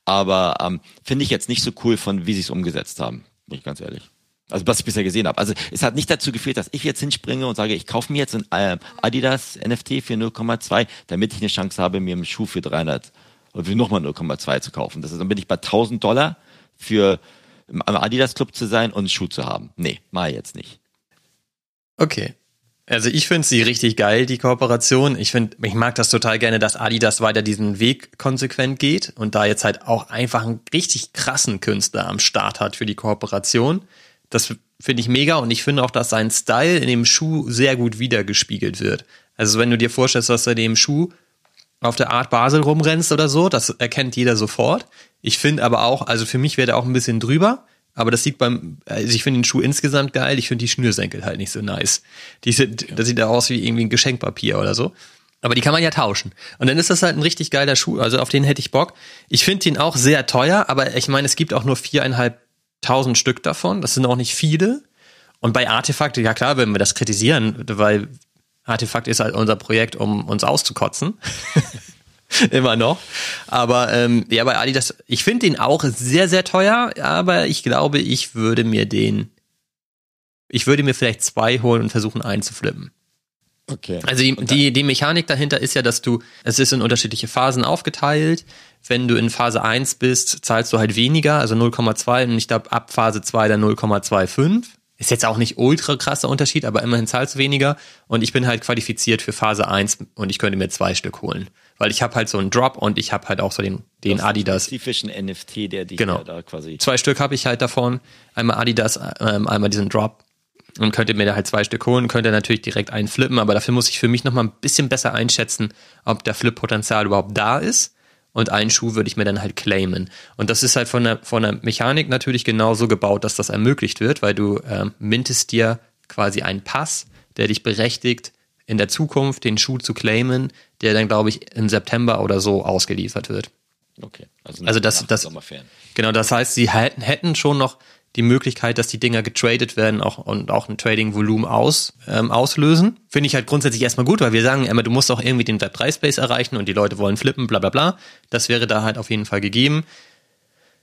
Aber ähm, finde ich jetzt nicht so cool von, wie sie es umgesetzt haben, bin ich ganz ehrlich. Also was ich bisher gesehen habe. Also es hat nicht dazu geführt, dass ich jetzt hinspringe und sage, ich kaufe mir jetzt ein äh, Adidas NFT für 0,2, damit ich eine Chance habe, mir einen Schuh für 300 oder für nochmal 0,2 zu kaufen. Das ist, dann bin ich bei 1000 Dollar für im Adidas Club zu sein und einen Schuh zu haben. Nee, mal jetzt nicht. Okay. Also ich finde sie richtig geil, die Kooperation. Ich finde, ich mag das total gerne, dass Adidas weiter diesen Weg konsequent geht und da jetzt halt auch einfach einen richtig krassen Künstler am Start hat für die Kooperation. Das finde ich mega und ich finde auch, dass sein Style in dem Schuh sehr gut wiedergespiegelt wird. Also wenn du dir vorstellst, dass du dem Schuh auf der Art Basel rumrennst oder so, das erkennt jeder sofort. Ich finde aber auch, also für mich wäre der auch ein bisschen drüber. Aber das sieht beim, also ich finde den Schuh insgesamt geil, ich finde die Schnürsenkel halt nicht so nice. Die sind, das sieht da aus wie irgendwie ein Geschenkpapier oder so. Aber die kann man ja tauschen. Und dann ist das halt ein richtig geiler Schuh, also auf den hätte ich Bock. Ich finde den auch sehr teuer, aber ich meine, es gibt auch nur viereinhalbtausend Stück davon. Das sind auch nicht viele. Und bei Artefakt, ja klar, wenn wir das kritisieren, weil Artefakt ist halt unser Projekt, um uns auszukotzen. *laughs* *laughs* Immer noch. Aber ähm, ja, bei Adidas, ich finde den auch sehr, sehr teuer, aber ich glaube, ich würde mir den, ich würde mir vielleicht zwei holen und versuchen, einen zu flippen. Okay. Also die, die, die Mechanik dahinter ist ja, dass du, es ist in unterschiedliche Phasen aufgeteilt. Wenn du in Phase 1 bist, zahlst du halt weniger, also 0,2 und ich glaube ab Phase 2 dann 0,25. Ist jetzt auch nicht ultra krasser Unterschied, aber immerhin zahlst du weniger. Und ich bin halt qualifiziert für Phase 1 und ich könnte mir zwei Stück holen weil ich habe halt so einen Drop und ich habe halt auch so den, den Adidas. spezifischen NFT, der dich genau. da quasi. Zwei Stück habe ich halt davon. Einmal Adidas, ähm, einmal diesen Drop. und könnte mir da halt zwei Stück holen, könnte natürlich direkt einen flippen, aber dafür muss ich für mich nochmal ein bisschen besser einschätzen, ob der Flip-Potenzial überhaupt da ist. Und einen Schuh würde ich mir dann halt claimen. Und das ist halt von der, von der Mechanik natürlich genauso gebaut, dass das ermöglicht wird, weil du ähm, mintest dir quasi einen Pass, der dich berechtigt, in der Zukunft den Schuh zu claimen, der dann, glaube ich, im September oder so ausgeliefert wird. Okay. Also das, das, genau, das heißt, sie hätten, hätten schon noch die Möglichkeit, dass die Dinger getradet werden auch, und auch ein Trading-Volumen aus, ähm, auslösen. Finde ich halt grundsätzlich erstmal gut, weil wir sagen immer, du musst auch irgendwie den Web3-Space erreichen und die Leute wollen flippen, bla bla bla. Das wäre da halt auf jeden Fall gegeben.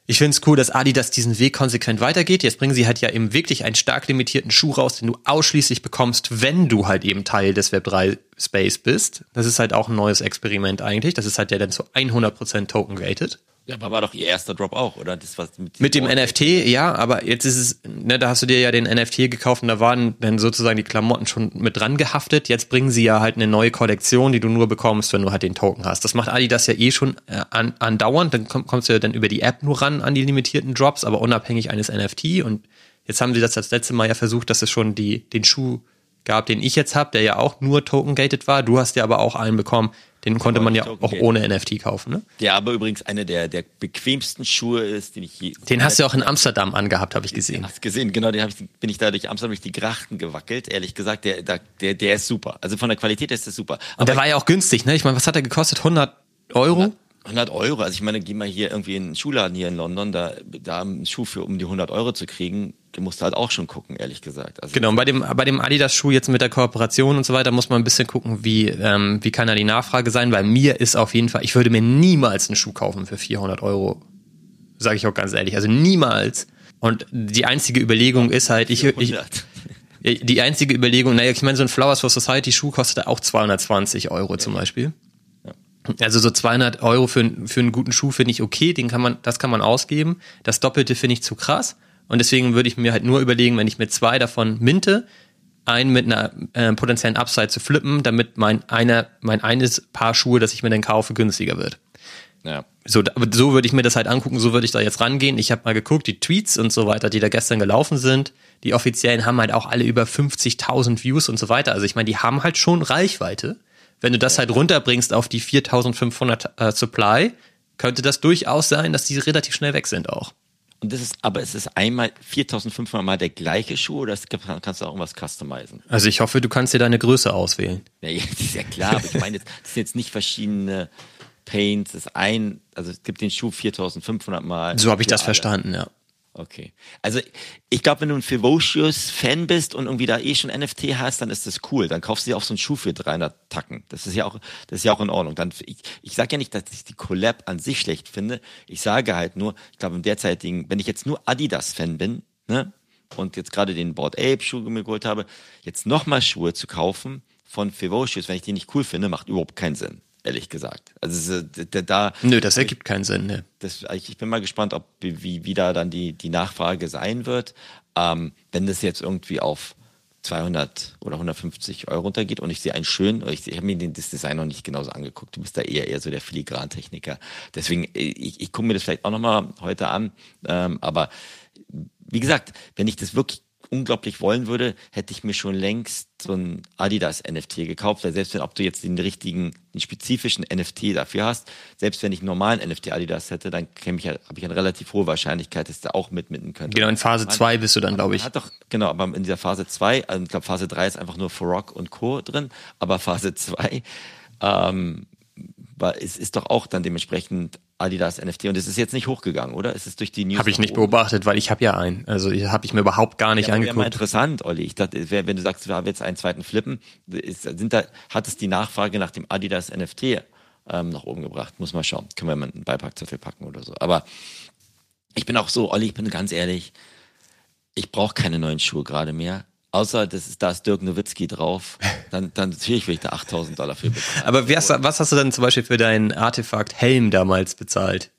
Ich finde es cool, dass Adidas diesen Weg konsequent weitergeht. Jetzt bringen sie halt ja eben wirklich einen stark limitierten Schuh raus, den du ausschließlich bekommst, wenn du halt eben Teil des Web3 Space bist. Das ist halt auch ein neues Experiment eigentlich. Das ist halt ja dann zu 100% token gated. Ja, aber war doch ihr erster Drop auch, oder? Das was mit, mit dem NFT, ja, aber jetzt ist es, ne, da hast du dir ja den NFT gekauft und da waren dann sozusagen die Klamotten schon mit dran gehaftet. Jetzt bringen sie ja halt eine neue Kollektion, die du nur bekommst, wenn du halt den Token hast. Das macht Adidas ja eh schon äh, an, andauernd. Dann komm, kommst du ja dann über die App nur ran an die limitierten Drops, aber unabhängig eines NFT. Und jetzt haben sie das das letzte Mal ja versucht, dass es schon die, den Schuh gab, den ich jetzt habe, der ja auch nur token-gated war. Du hast ja aber auch einen bekommen, den konnte man ja auch ohne NFT kaufen. Ne? Der aber übrigens eine der, der bequemsten Schuhe ist, den ich je. Den hast du auch in Amsterdam angehabt, habe ich gesehen. Hast gesehen, genau. Den ich, bin ich da durch Amsterdam durch die Grachten gewackelt. Ehrlich gesagt, der, der, der ist super. Also von der Qualität ist der super. Aber Und der war ja auch günstig, ne? Ich meine, was hat er gekostet? 100 Euro? 100, 100 Euro. Also ich meine, geh mal hier irgendwie in einen Schuhladen hier in London, da, da einen Schuh für um die 100 Euro zu kriegen, du musst halt auch schon gucken, ehrlich gesagt. Also genau, und bei dem, bei dem Adidas-Schuh jetzt mit der Kooperation und so weiter muss man ein bisschen gucken, wie, ähm, wie kann da die Nachfrage sein, weil mir ist auf jeden Fall, ich würde mir niemals einen Schuh kaufen für 400 Euro. Sage ich auch ganz ehrlich, also niemals. Und die einzige Überlegung ist halt, ich, ich die einzige Überlegung, naja, ich meine, so ein Flowers for Society Schuh kostet auch 220 Euro ja. zum Beispiel. Also so 200 Euro für, für einen guten Schuh finde ich okay, den kann man, das kann man ausgeben. Das Doppelte finde ich zu krass. Und deswegen würde ich mir halt nur überlegen, wenn ich mir zwei davon minte, einen mit einer äh, potenziellen Upside zu flippen, damit mein einer, mein eines Paar Schuhe, das ich mir dann kaufe, günstiger wird. Ja. So, so würde ich mir das halt angucken, so würde ich da jetzt rangehen. Ich habe mal geguckt, die Tweets und so weiter, die da gestern gelaufen sind, die offiziellen haben halt auch alle über 50.000 Views und so weiter. Also ich meine, die haben halt schon Reichweite. Wenn du das halt runterbringst auf die 4.500 äh, Supply, könnte das durchaus sein, dass die relativ schnell weg sind auch. Und das ist, aber es ist einmal 4500 Mal der gleiche Schuh oder kannst du auch irgendwas customizen? Also ich hoffe, du kannst dir deine Größe auswählen. Ja, *laughs* das ist ja klar, aber ich meine, das sind jetzt nicht verschiedene Paints, das ist ein, also es gibt den Schuh 4500 Mal. So habe ich das alle. verstanden, ja. Okay. Also ich glaube, wenn du ein Fivocious-Fan bist und irgendwie da eh schon NFT hast, dann ist das cool. Dann kaufst du dir auch so einen Schuh für 300 Tacken. Das ist ja auch, das ist ja auch in Ordnung. Dann, ich, ich sage ja nicht, dass ich die Collab an sich schlecht finde. Ich sage halt nur, ich glaube im derzeitigen, wenn ich jetzt nur Adidas-Fan bin, ne, und jetzt gerade den Board Ape-Schuh mir geholt habe, jetzt nochmal Schuhe zu kaufen von Fivocious, wenn ich die nicht cool finde, macht überhaupt keinen Sinn ehrlich gesagt. Also da. Nö, das ergibt keinen Sinn. Ne. Das, ich bin mal gespannt, ob wie, wie da dann die, die Nachfrage sein wird. Ähm, wenn das jetzt irgendwie auf 200 oder 150 Euro runtergeht und ich sehe einen schönen, ich, ich habe mir das Design noch nicht genauso angeguckt. Du bist da eher eher so der Filigrantechniker. Deswegen, ich, ich gucke mir das vielleicht auch nochmal heute an. Ähm, aber wie gesagt, wenn ich das wirklich unglaublich wollen würde, hätte ich mir schon längst so ein Adidas NFT gekauft, weil selbst wenn, ob du jetzt den richtigen, den spezifischen NFT dafür hast, selbst wenn ich einen normalen NFT Adidas hätte, dann habe ich, hab ich eine relativ hohe Wahrscheinlichkeit, dass der auch mitmitten könnte. Genau, in Phase 2 bist du dann, glaube ich. Hat doch, genau, aber in dieser Phase 2, also ich glaube Phase 3 ist einfach nur for Rock und Co. drin, aber Phase 2 ähm, es ist doch auch dann dementsprechend Adidas NFT und es ist jetzt nicht hochgegangen, oder? Es ist durch die News. Habe ich nicht oben. beobachtet, weil ich habe ja einen. Also habe ich mir überhaupt gar nicht ja, angeguckt. Wäre mal interessant, Olli. Ich dachte, wenn du sagst, wir haben jetzt einen zweiten Flippen, ist, sind da, hat es die Nachfrage nach dem Adidas NFT ähm, nach oben gebracht? Muss mal schauen. Können wir mal einen Beipackzettel packen oder so. Aber ich bin auch so, Olli, ich bin ganz ehrlich, ich brauche keine neuen Schuhe gerade mehr. Außer das ist, da ist Dirk Nowitzki drauf, *laughs* dann, dann natürlich will ich da 8000 Dollar für bezahlen. Aber was, was hast du dann zum Beispiel für deinen Artefakt Helm damals bezahlt?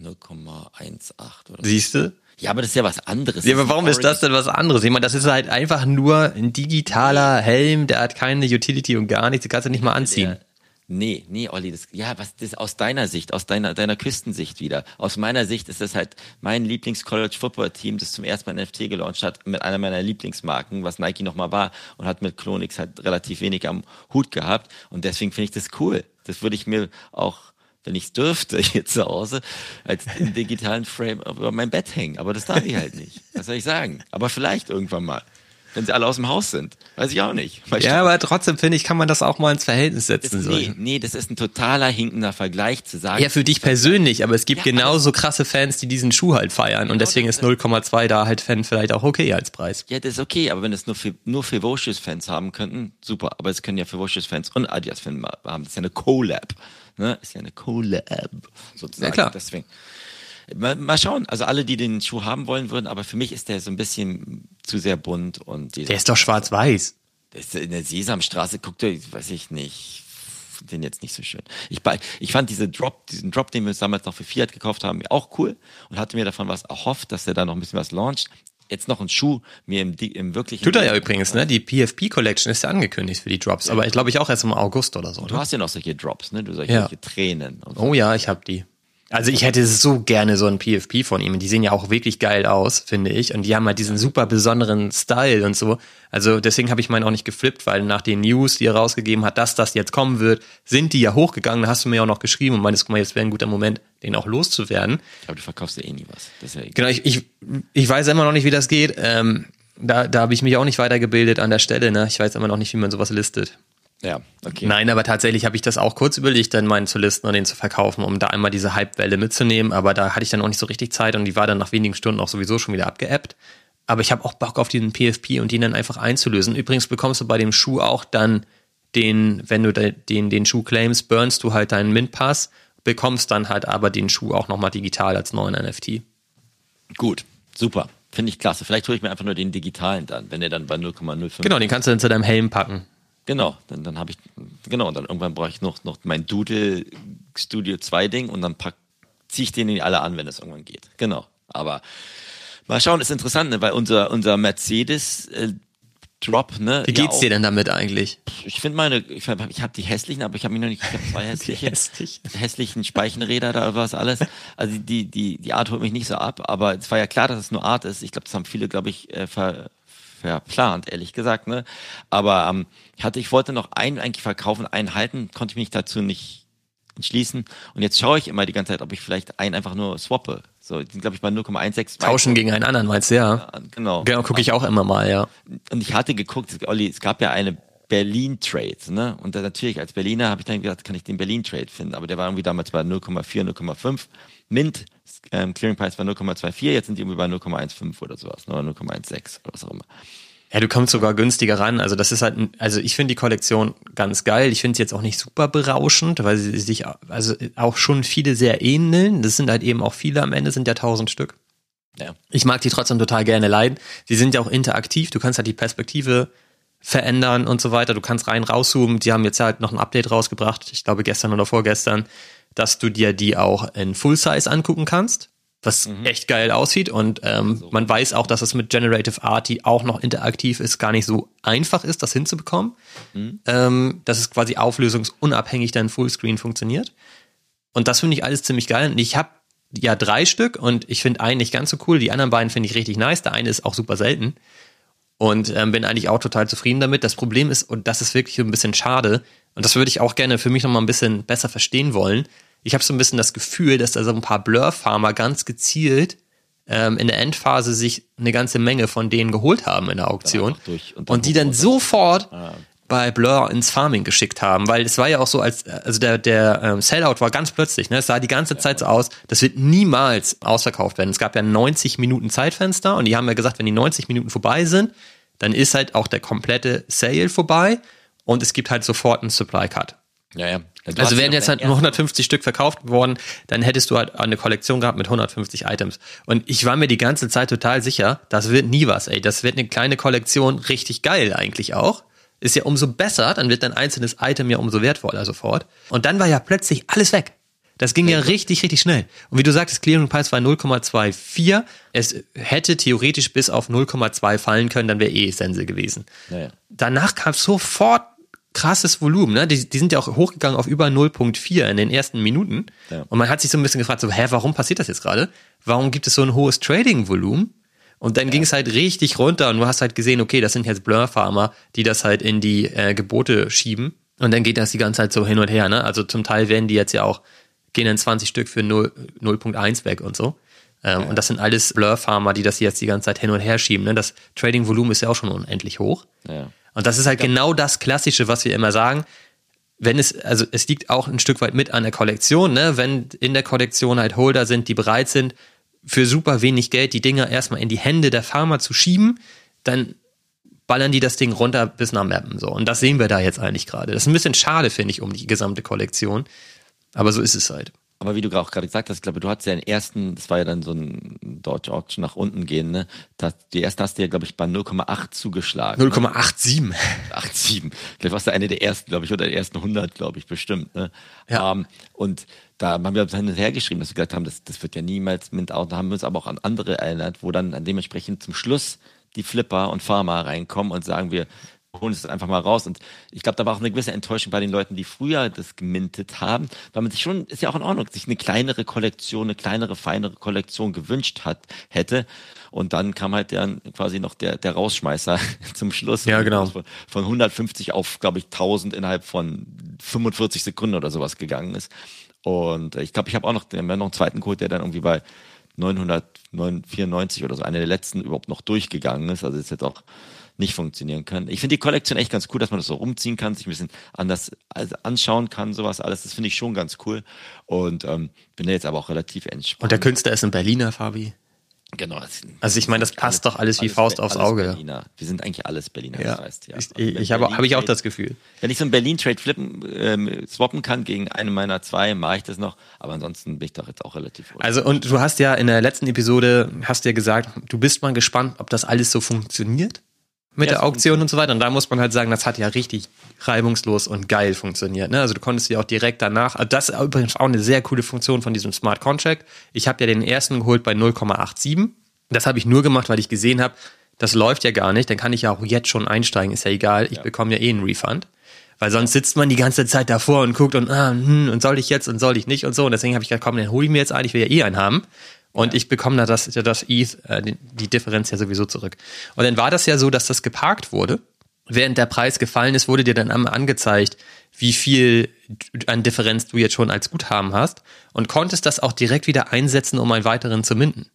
0,18 oder Siehst du? Ja, aber das ist ja was anderes. Ja, aber warum ist das denn was anderes? Ich meine, das ist halt einfach nur ein digitaler Helm, der hat keine Utility und gar nichts, den kannst du nicht mal anziehen. Nee, nee, Olli, das, ja, was, das aus deiner Sicht, aus deiner, deiner Küstensicht wieder. Aus meiner Sicht ist das halt mein Lieblings-College-Football-Team, das zum ersten Mal NFT gelauncht hat, mit einer meiner Lieblingsmarken, was Nike nochmal war, und hat mit Clonix halt relativ wenig am Hut gehabt. Und deswegen finde ich das cool. Das würde ich mir auch, wenn ich es dürfte, *laughs* hier zu Hause, als digitalen Frame über mein Bett hängen. Aber das darf ich halt nicht. Was soll ich sagen? Aber vielleicht irgendwann mal wenn sie alle aus dem Haus sind. Weiß ich auch nicht. Weißt ja, aber trotzdem finde ich, kann man das auch mal ins Verhältnis setzen. Das, nee, nee, das ist ein totaler hinkender Vergleich zu sagen. Ja, für dich persönlich, aber es gibt ja, genauso krasse Fans, die diesen Schuh halt feiern genau und deswegen ist 0,2 da halt Fan vielleicht auch okay als Preis. Ja, das ist okay, aber wenn es nur für, nur für Fans haben könnten, super. Aber es können ja für Fans und Adidas-Fans haben. Das ist ja eine Collab. Ne? Ist ja eine Collab, sozusagen. Ja, klar. Deswegen. Mal, mal, schauen. Also alle, die den Schuh haben wollen würden, aber für mich ist der so ein bisschen zu sehr bunt und der ist doch schwarz-weiß. In der Sesamstraße guckt er, weiß ich nicht, den jetzt nicht so schön. Ich, ich fand diese Drop, diesen Drop, den wir damals noch für Fiat gekauft haben, auch cool und hatte mir davon was erhofft, dass er da noch ein bisschen was launcht. Jetzt noch ein Schuh mir im, im wirklichen. Tut er ja übrigens, ne? Die PFP Collection ist ja angekündigt für die Drops, aber ich glaube ich auch erst im August oder so. Du ne? hast ja noch solche Drops, ne? Du solche, ja. solche Tränen. So. Oh ja, ich habe die. Also ich hätte so gerne so ein PFP von ihm. Die sehen ja auch wirklich geil aus, finde ich. Und die haben halt diesen super besonderen Style und so. Also deswegen habe ich meinen auch nicht geflippt, weil nach den News, die er rausgegeben hat, dass das jetzt kommen wird, sind die ja hochgegangen. Da hast du mir auch noch geschrieben und meintest, guck mal, jetzt wäre ein guter Moment, den auch loszuwerden. Aber du verkaufst ja eh nie was. Das ja genau, ich, ich, ich weiß immer noch nicht, wie das geht. Ähm, da da habe ich mich auch nicht weitergebildet an der Stelle. Ne? Ich weiß immer noch nicht, wie man sowas listet. Ja, okay. Nein, aber tatsächlich habe ich das auch kurz überlegt, dann meinen zu listen und den zu verkaufen, um da einmal diese Hype-Welle mitzunehmen. Aber da hatte ich dann auch nicht so richtig Zeit und die war dann nach wenigen Stunden auch sowieso schon wieder abgeappt. Aber ich habe auch Bock auf diesen PFP und den dann einfach einzulösen. Übrigens bekommst du bei dem Schuh auch dann den, wenn du den, den Schuh claimst, burnst du halt deinen Mint-Pass, bekommst dann halt aber den Schuh auch nochmal digital als neuen NFT. Gut, super. Finde ich klasse. Vielleicht hole ich mir einfach nur den digitalen dann, wenn der dann bei 0,05. Genau, den kannst du dann zu deinem Helm packen. Genau, dann, dann habe ich, genau, und dann irgendwann brauche ich noch, noch mein Doodle Studio 2 Ding und dann ziehe ich den in alle an, wenn es irgendwann geht. Genau. Aber mal schauen, ist interessant, ne? weil unser, unser Mercedes äh, Drop, ne? Wie geht's ja dir denn damit eigentlich? Ich finde meine, ich, ich habe die hässlichen, aber ich habe mich noch nicht, ich habe zwei *laughs* hässliche, hässlich. hässlichen Speichenräder da was alles. Also die, die, die Art holt mich nicht so ab, aber es war ja klar, dass es nur Art ist. Ich glaube, das haben viele, glaube ich, äh, ver, verplant, ehrlich gesagt. Ne? Aber ähm, ich hatte, ich wollte noch einen eigentlich verkaufen, einen halten, konnte ich mich dazu nicht entschließen. Und jetzt schaue ich immer die ganze Zeit, ob ich vielleicht einen einfach nur swappe. So, die sind, glaube ich, bei 0,16. Tauschen gegen einen anderen, meinst du, ja? ja genau. Genau, gucke ich auch immer mal, ja. Und ich hatte geguckt, Olli, es gab ja eine Berlin-Trade, ne? Und dann natürlich als Berliner habe ich dann gedacht, kann ich den Berlin-Trade finden. Aber der war irgendwie damals bei 0,4, 0,5. Mint, ähm, Clearing Price war 0,24, jetzt sind die irgendwie bei 0,15 oder sowas, ne? oder 0,16 oder was auch immer. Ja, du kommst sogar günstiger ran. Also das ist halt, also ich finde die Kollektion ganz geil. Ich finde sie jetzt auch nicht super berauschend, weil sie sich, also auch schon viele sehr ähneln. Das sind halt eben auch viele am Ende, sind ja tausend Stück. Ja. Ich mag die trotzdem total gerne leiden. Sie sind ja auch interaktiv. Du kannst halt die Perspektive verändern und so weiter. Du kannst rein rauszoomen. Die haben jetzt halt noch ein Update rausgebracht. Ich glaube gestern oder vorgestern, dass du dir die auch in Full Size angucken kannst was mhm. echt geil aussieht. Und ähm, so. man weiß auch, dass es mit Generative Art, die auch noch interaktiv ist, gar nicht so einfach ist, das hinzubekommen. Mhm. Ähm, dass es quasi auflösungsunabhängig dann Fullscreen funktioniert. Und das finde ich alles ziemlich geil. Und ich habe ja drei Stück und ich finde einen nicht ganz so cool. Die anderen beiden finde ich richtig nice. Der eine ist auch super selten. Und ähm, bin eigentlich auch total zufrieden damit. Das Problem ist, und das ist wirklich ein bisschen schade, und das würde ich auch gerne für mich noch mal ein bisschen besser verstehen wollen, ich habe so ein bisschen das Gefühl, dass da so ein paar Blur-Farmer ganz gezielt ähm, in der Endphase sich eine ganze Menge von denen geholt haben in der Auktion und, und, die dann sofort ah. bei Blur ins Farming geschickt haben, weil es war ja auch so, als also der der ähm, Sellout war ganz plötzlich, ne? Es sah die ganze Zeit so aus, das wird niemals ausverkauft werden. Es gab ja 90 Minuten Zeitfenster und die haben ja gesagt, wenn die 90 Minuten vorbei sind, dann ist halt auch der komplette Sale vorbei und es gibt halt sofort einen Supply Cut. Ja, ja. Also wären jetzt halt nur 150 Stück verkauft worden, dann hättest du halt eine Kollektion gehabt mit 150 Items. Und ich war mir die ganze Zeit total sicher, das wird nie was, ey. Das wird eine kleine Kollektion, richtig geil eigentlich auch. Ist ja umso besser, dann wird dein einzelnes Item ja umso wertvoller sofort. Und dann war ja plötzlich alles weg. Das ging ja richtig, richtig schnell. Und wie du sagst, Clearing Price war 0,24. Es hätte theoretisch bis auf 0,2 fallen können, dann wäre eh Sense gewesen. Naja. Danach kam sofort krasses Volumen, ne? Die, die sind ja auch hochgegangen auf über 0.4 in den ersten Minuten. Ja. Und man hat sich so ein bisschen gefragt, so, hä, warum passiert das jetzt gerade? Warum gibt es so ein hohes Trading-Volumen? Und dann ging es halt richtig runter und du hast halt gesehen, okay, das sind jetzt Blur-Farmer, die das halt in die äh, Gebote schieben. Und dann geht das die ganze Zeit so hin und her, ne? Also zum Teil werden die jetzt ja auch, gehen dann 20 Stück für 0 0.1 weg und so. Ähm, Und das sind alles Blur-Farmer, die das jetzt die ganze Zeit hin und her schieben. Ne? Das Trading-Volumen ist ja auch schon unendlich hoch. Ja. Und das ist halt genau das Klassische, was wir immer sagen. Wenn es, also es liegt auch ein Stück weit mit an der Kollektion, ne? Wenn in der Kollektion halt Holder sind, die bereit sind, für super wenig Geld die Dinger erstmal in die Hände der Farmer zu schieben, dann ballern die das Ding runter bis nach Mappen. So. Und das sehen wir da jetzt eigentlich gerade. Das ist ein bisschen schade, finde ich, um die gesamte Kollektion. Aber so ist es halt. Aber wie du auch gerade gesagt hast, ich glaube, du hattest ja den ersten, das war ja dann so ein Dodge Auction nach unten gehen, ne? Das, die erste hast du ja, glaube ich, bei 0,8 zugeschlagen. 0,87. 87. Vielleicht warst du eine der ersten, glaube ich, oder der ersten 100, glaube ich, bestimmt. Ne? Ja. Ähm, und da haben wir hin und her geschrieben, dass wir gesagt haben, das, das wird ja niemals Mint out. Da haben wir uns aber auch an andere erinnert, wo dann an dementsprechend zum Schluss die Flipper und Farmer reinkommen und sagen wir, holen es einfach mal raus. Und ich glaube, da war auch eine gewisse Enttäuschung bei den Leuten, die früher das gemintet haben, weil man sich schon, ist ja auch in Ordnung, sich eine kleinere Kollektion, eine kleinere, feinere Kollektion gewünscht hat, hätte. Und dann kam halt dann quasi noch der, der Rausschmeißer *laughs* zum Schluss. Ja, genau. Von, von 150 auf, glaube ich, 1000 innerhalb von 45 Sekunden oder sowas gegangen ist. Und ich glaube, ich habe auch noch, wir haben noch einen zweiten Code, der dann irgendwie bei 994 oder so, einer der letzten überhaupt noch durchgegangen ist. Also ist jetzt auch nicht funktionieren kann. Ich finde die Kollektion echt ganz cool, dass man das so rumziehen kann, sich ein bisschen anders also anschauen kann, sowas alles. Das finde ich schon ganz cool. Und ähm, bin da jetzt aber auch relativ entspannt. Und der Künstler ist ein Berliner, Fabi. Genau. Also ich meine, das passt doch alles wie alles Faust aufs alles Auge. Berliner. Wir sind eigentlich alles Berliner, Ja. das heißt, ja. Ich, Also ich habe Berlin hab ich auch das Gefühl. Wenn ich so einen Berlin-Trade flippen, ähm, swappen kann gegen eine meiner zwei, mache ich das noch. Aber ansonsten bin ich doch jetzt auch relativ ruhig. Also und du hast ja in der letzten Episode, hast ja gesagt, du bist mal gespannt, ob das alles so funktioniert mit Ja, der Auktion und so weiter. Und da muss man halt sagen, das hat ja richtig reibungslos und geil funktioniert. Ne? Also du konntest ja auch direkt danach, also das ist übrigens auch eine sehr coole Funktion von diesem Smart Contract. Ich habe ja den ersten geholt bei 0,87. Das habe ich nur gemacht, weil ich gesehen habe, das läuft ja gar nicht. Dann kann ich ja auch jetzt schon einsteigen, ist ja egal. Ich bekomme ja eh einen Refund. Weil sonst sitzt man die ganze Zeit davor und guckt und, ah, hm, und soll ich jetzt und soll ich nicht und so. Und deswegen habe ich gedacht, komm, dann hole ich mir jetzt ein, ich will ja eh einen haben. Und ich bekomme da das, das ETH, äh, die, Differenz ja sowieso zurück. Und dann war das ja so, dass das geparkt wurde. Während der Preis gefallen ist, wurde dir dann einmal angezeigt, wie viel an Differenz du jetzt schon als Guthaben hast und konntest das auch direkt wieder einsetzen, um einen weiteren zu minden.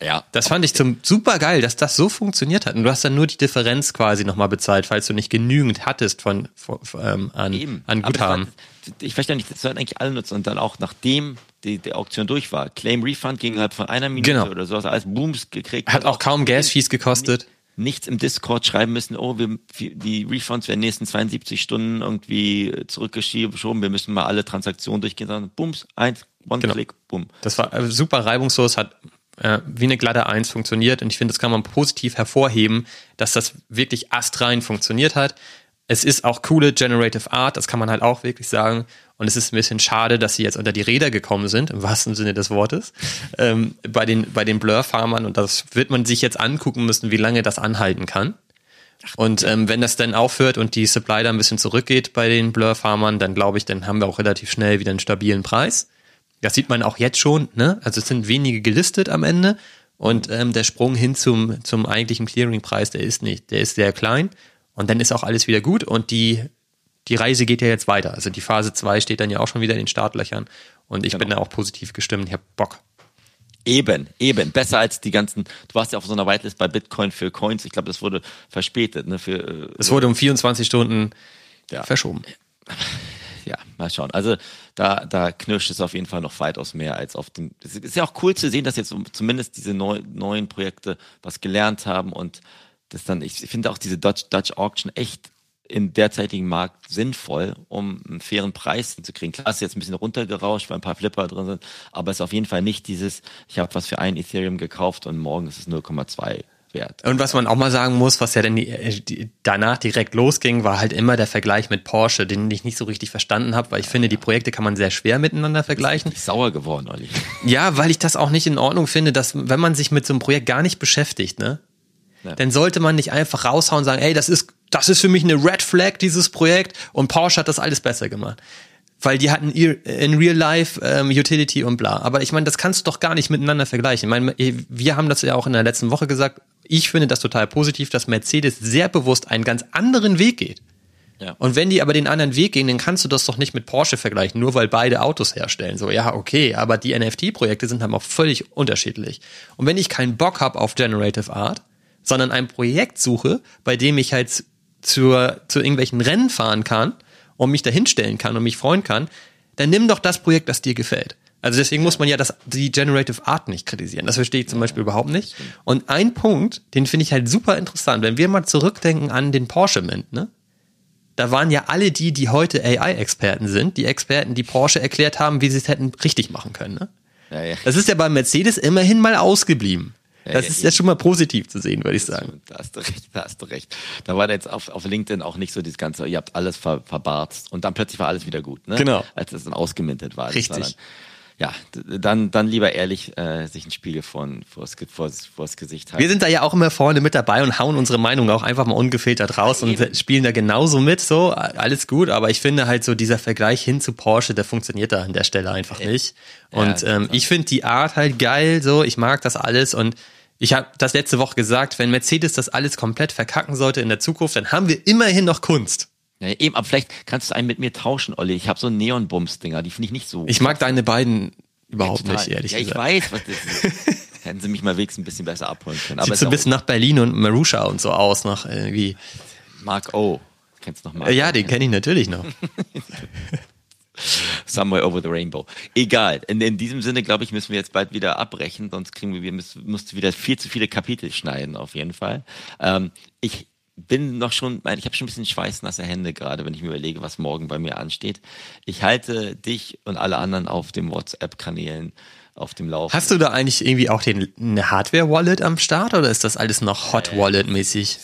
ja. Das fand ich zum super geil, dass das so funktioniert hat. Und du hast dann nur die Differenz quasi nochmal bezahlt, falls du nicht genügend hattest von, von ähm, an, Eben. an Aber Guthaben. War, ich verstehe nicht, das sollten eigentlich alle nutzen und dann auch nachdem die, die Auktion durch war. Claim Refund ging halt von einer Minute Genau. oder so, also alles Booms gekriegt. Hat auch kaum Gas-Fees gekostet. Nichts im Discord schreiben müssen, oh, wir, die Refunds werden in den nächsten 72 Stunden irgendwie zurückgeschoben, wir müssen mal alle Transaktionen durchgehen, sondern Booms, eins, one Genau. click, boom. Das war äh, super reibungslos, hat äh, wie eine glatte Eins funktioniert. Und ich finde, das kann man positiv hervorheben, dass das wirklich astrein funktioniert hat. Es ist auch coole Generative Art, das kann man halt auch wirklich sagen. Und es ist ein bisschen schade, dass sie jetzt unter die Räder gekommen sind, im wahrsten Sinne des Wortes, ähm, bei den, bei den Blur-Farmern. Und das wird man sich jetzt angucken müssen, wie lange das anhalten kann. Und ähm, wenn das dann aufhört und die Supply da ein bisschen zurückgeht bei den Blur-Farmern, dann glaube ich, dann haben wir auch relativ schnell wieder einen stabilen Preis. Das sieht man auch jetzt schon, ne? Also es sind wenige gelistet am Ende und ähm, der Sprung hin zum, zum eigentlichen Clearing-Preis, der ist nicht, der ist sehr klein und dann ist auch alles wieder gut und die, die Reise geht ja jetzt weiter. Also die Phase 2 steht dann ja auch schon wieder in den Startlöchern und ich bin da auch positiv gestimmt, ich habe Bock. Eben, eben. Besser als die ganzen, du warst ja auf so einer Whitelist bei Bitcoin für Coins, ich glaube, das wurde verspätet, ne, für, äh, Es wurde um 24 Stunden Ja. verschoben. ja, mal schauen. Also da, da knirscht es auf jeden Fall noch weitaus mehr als auf dem. Es ist ja auch cool zu sehen, dass jetzt zumindest diese neu, neuen Projekte was gelernt haben und das dann, ich finde auch diese Dutch, Dutch Auction echt im derzeitigen Markt sinnvoll, um einen fairen Preis hinzukriegen. Klar ist jetzt ein bisschen runtergerauscht, weil ein paar Flipper drin sind, aber es ist auf jeden Fall nicht dieses, ich habe was für ein Ethereum gekauft und morgen ist es 0,2 wert. Und was man auch mal sagen muss, was ja dann die, äh, die, danach direkt losging, war halt immer der Vergleich mit Porsche, den ich nicht so richtig verstanden habe, weil ich finde, die Projekte kann man sehr schwer miteinander vergleichen. Ich sauer geworden, Olli. *laughs* Ja, weil ich das auch nicht in Ordnung finde, dass wenn man sich mit so einem Projekt gar nicht beschäftigt, ne, Ja. dann sollte man nicht einfach raushauen und sagen, ey, das ist das ist für mich eine Red Flag, dieses Projekt. Und Porsche hat das alles besser gemacht. Weil die hatten in Real Life ähm, Utility und bla. Aber ich meine, das kannst du doch gar nicht miteinander vergleichen. Ich meine, wir haben das ja auch in der letzten Woche gesagt. Ich finde das total positiv, dass Mercedes sehr bewusst einen ganz anderen Weg geht. Ja. Und wenn die aber den anderen Weg gehen, dann kannst du das doch nicht mit Porsche vergleichen, nur weil beide Autos herstellen. So, ja, okay, aber die NFT-Projekte sind dann auch völlig unterschiedlich. Und wenn ich keinen Bock habe auf Generative Art, sondern ein Projekt suche, bei dem ich halt zur, zu irgendwelchen Rennen fahren kann und mich dahinstellen kann und mich freuen kann, dann nimm doch das Projekt, das dir gefällt. Also deswegen muss man ja das, die Generative Art nicht kritisieren. Das verstehe ich zum Beispiel überhaupt nicht. Und ein Punkt, den finde ich halt super interessant, wenn wir mal zurückdenken an den Porsche Mint, ne? da waren ja alle die, die heute AI-Experten sind, die Experten, die Porsche erklärt haben, wie sie es hätten richtig machen können. Ne? Ja, ja. Das ist ja bei Mercedes immerhin mal ausgeblieben. Das ja, ist ja schon mal positiv zu sehen, würde ich sagen. Da hast du recht, da hast du recht. Da war jetzt auf, auf LinkedIn auch nicht so das Ganze, ihr habt alles ver, verbarzt und dann plötzlich war alles wieder gut, ne? Genau. Als es dann ausgemintet war. Richtig ja, dann, dann lieber ehrlich äh, sich einen Spiegel von, vors, vors, vors Gesicht halten. Wir sind da ja auch immer vorne mit dabei und hauen unsere Meinung auch einfach mal ungefiltert raus ja, und spielen da genauso mit, so, alles gut, aber ich finde halt so dieser Vergleich hin zu Porsche, der funktioniert da an der Stelle einfach nicht. Und ja, ähm, ich finde die Art halt geil, so, ich mag das alles und ich habe das letzte Woche gesagt, wenn Mercedes das alles komplett verkacken sollte in der Zukunft, dann haben wir immerhin noch Kunst. Ja, eben, aber vielleicht kannst du einen mit mir tauschen, Olli. Ich habe so Neon-Bums-Dinger, die finde ich nicht so. Ich mag deine beiden überhaupt ja, nicht, ehrlich ja, gesagt. Ja, ich weiß, was das ist. *laughs* Hätten sie mich mal wenigstens ein bisschen besser abholen können. Sieht so ein bisschen nach Berlin und Marusha und so aus, nach irgendwie. Mark O. Kennst du noch Mark Ja, den kenne ich natürlich noch. *laughs* Somewhere over the rainbow. Egal. In, in diesem Sinne, glaube ich, müssen wir jetzt bald wieder abbrechen, sonst kriegen wir, wir müssen, musst wieder viel zu viele Kapitel schneiden, auf jeden Fall. Ähm, ich bin noch schon, ich habe schon ein bisschen schweißnasse Hände gerade, wenn ich mir überlege, was morgen bei mir ansteht. Ich halte dich und alle anderen auf den WhatsApp-Kanälen auf dem Lauf. Hast du da eigentlich irgendwie auch den, eine Hardware-Wallet am Start oder ist das alles noch Hot-Wallet-mäßig?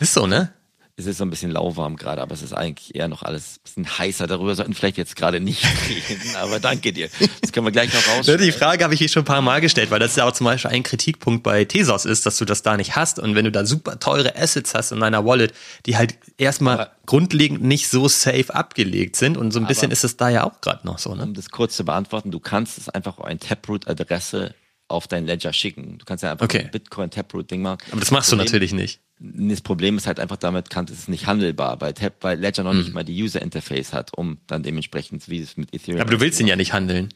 Ist so, ne? Es ist so ein bisschen lauwarm gerade, aber es ist eigentlich eher noch alles ein bisschen heißer. Darüber sollten vielleicht jetzt gerade nicht *laughs* reden, aber danke dir. Das können wir gleich noch raus. Die Frage habe ich hier schon ein paar Mal gestellt, weil das ja auch zum Beispiel ein Kritikpunkt bei Tesos ist, dass du das da nicht hast. Und wenn du da super teure Assets hast in deiner Wallet, die halt erstmal aber, grundlegend nicht so safe abgelegt sind und so ein bisschen ist es da ja auch gerade noch so. Ne? Um das kurz zu beantworten, du kannst es einfach ein Taproot-Adresse auf dein Ledger schicken. Du kannst ja einfach okay. ein Bitcoin-Taproot-Ding machen. Aber das machst Problem, du natürlich nicht. Das Problem ist halt einfach damit, kann, es ist nicht handelbar, weil, Tab, weil Ledger noch mhm. nicht mal die User-Interface hat, um dann dementsprechend, wie es mit Ethereum. Aber du willst ihn ja nicht handeln.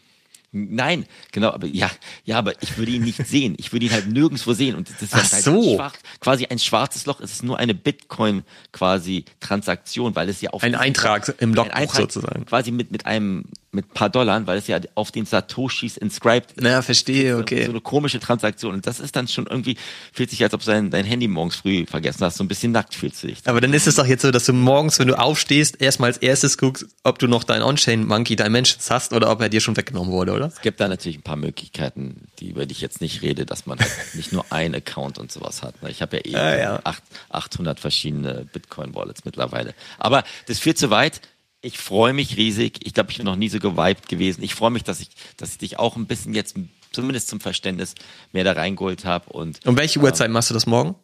Nein, genau, aber ja, ja, aber ich würde ihn nicht sehen. Ich würde ihn halt nirgendwo sehen. Und das ist Ach halt so. schwarz, quasi ein schwarzes Loch. Es ist nur eine Bitcoin quasi Transaktion, weil es ja auf ein Eintrag im Logbuch sozusagen. Quasi mit mit einem mit paar Dollar, weil es ja auf den Satoshis inscribed ist. Naja, verstehe, okay. So eine komische Transaktion. Und das ist dann schon irgendwie, fühlt sich, als ob du dein, dein Handy morgens früh vergessen hast. So ein bisschen nackt fühlst du dich. Aber dann ist es doch jetzt so, dass du morgens, wenn du aufstehst, erstmal als erstes guckst, ob du noch dein On-Chain-Monkey Dimensions hast oder ob er dir schon weggenommen wurde, oder? Es gibt da natürlich ein paar Möglichkeiten, die über die ich jetzt nicht rede, dass man halt *laughs* nicht nur ein Account und sowas hat. Ne? Ich habe ja eh ah, ja. 800 verschiedene Bitcoin-Wallets mittlerweile. Aber das führt zu weit ich freue mich riesig. Ich glaube, ich bin noch nie so geweibt gewesen. Ich freue mich, dass ich, dass ich dich auch ein bisschen jetzt, zumindest zum Verständnis, mehr da reingeholt habe. Und, um welche Uhrzeit ähm, machst du das morgen?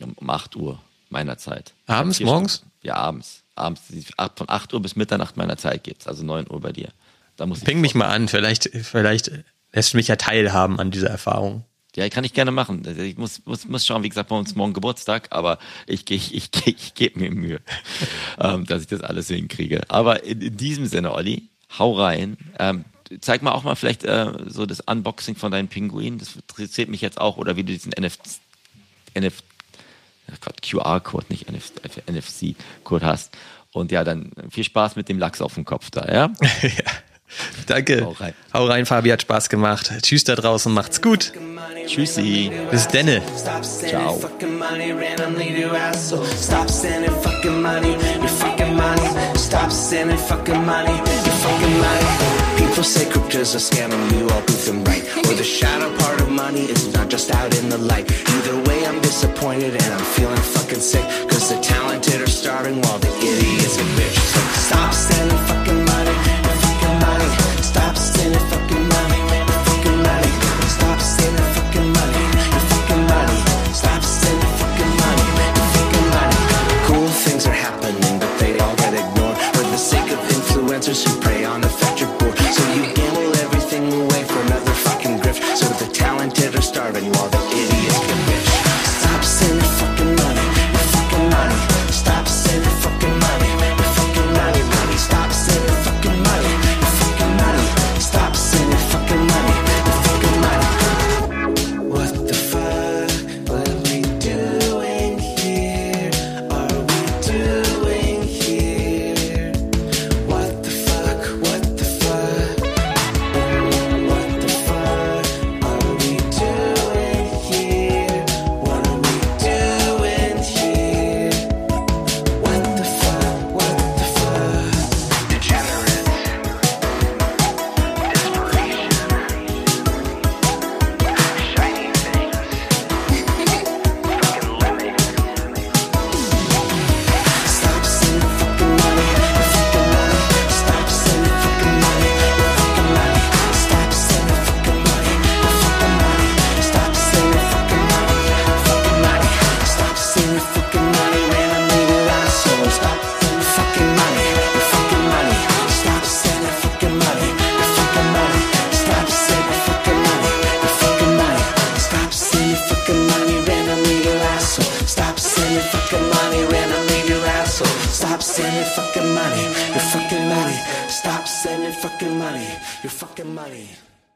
Um 8 Uhr meiner Zeit. Abends, morgens? Stunden. Ja, abends. Abends. Von 8 Uhr bis Mitternacht meiner Zeit geht's. Also 9 Uhr bei dir. Da muss Ping mich mal an. Vielleicht, vielleicht lässt du mich ja teilhaben an dieser Erfahrung. Ja, kann ich gerne machen. Ich muss, muss, muss schauen, wie gesagt, bei uns morgen Geburtstag, aber ich, *laughs* ich, ich, ich, gebe mir Mühe, ähm, dass ich das alles hinkriege. Aber in, in diesem Sinne, Olli, hau rein. Ähm, zeig mal auch mal vielleicht äh, so das Unboxing von deinen Pinguinen. Das interessiert mich jetzt auch. Oder wie du diesen NF, NF, QR-Code, nicht NFC-Code hast. Und ja, dann viel Spaß mit dem Lachs auf dem Kopf da, ja? *laughs* *laughs* ja. *laughs* Danke. Hau rein. Hau rein, Fabi, hat Spaß gemacht. Tschüss da draußen, macht's gut. Tschüssi. Bis denne. Ciao. People say crypto's a scam and we all prove them right. Or the shadow part of money is not just out in the light. Either way, I'm disappointed and I'm feeling fucking sick. Cause the talented are starving while the idiots are rich. So stop sending fucking money. en esta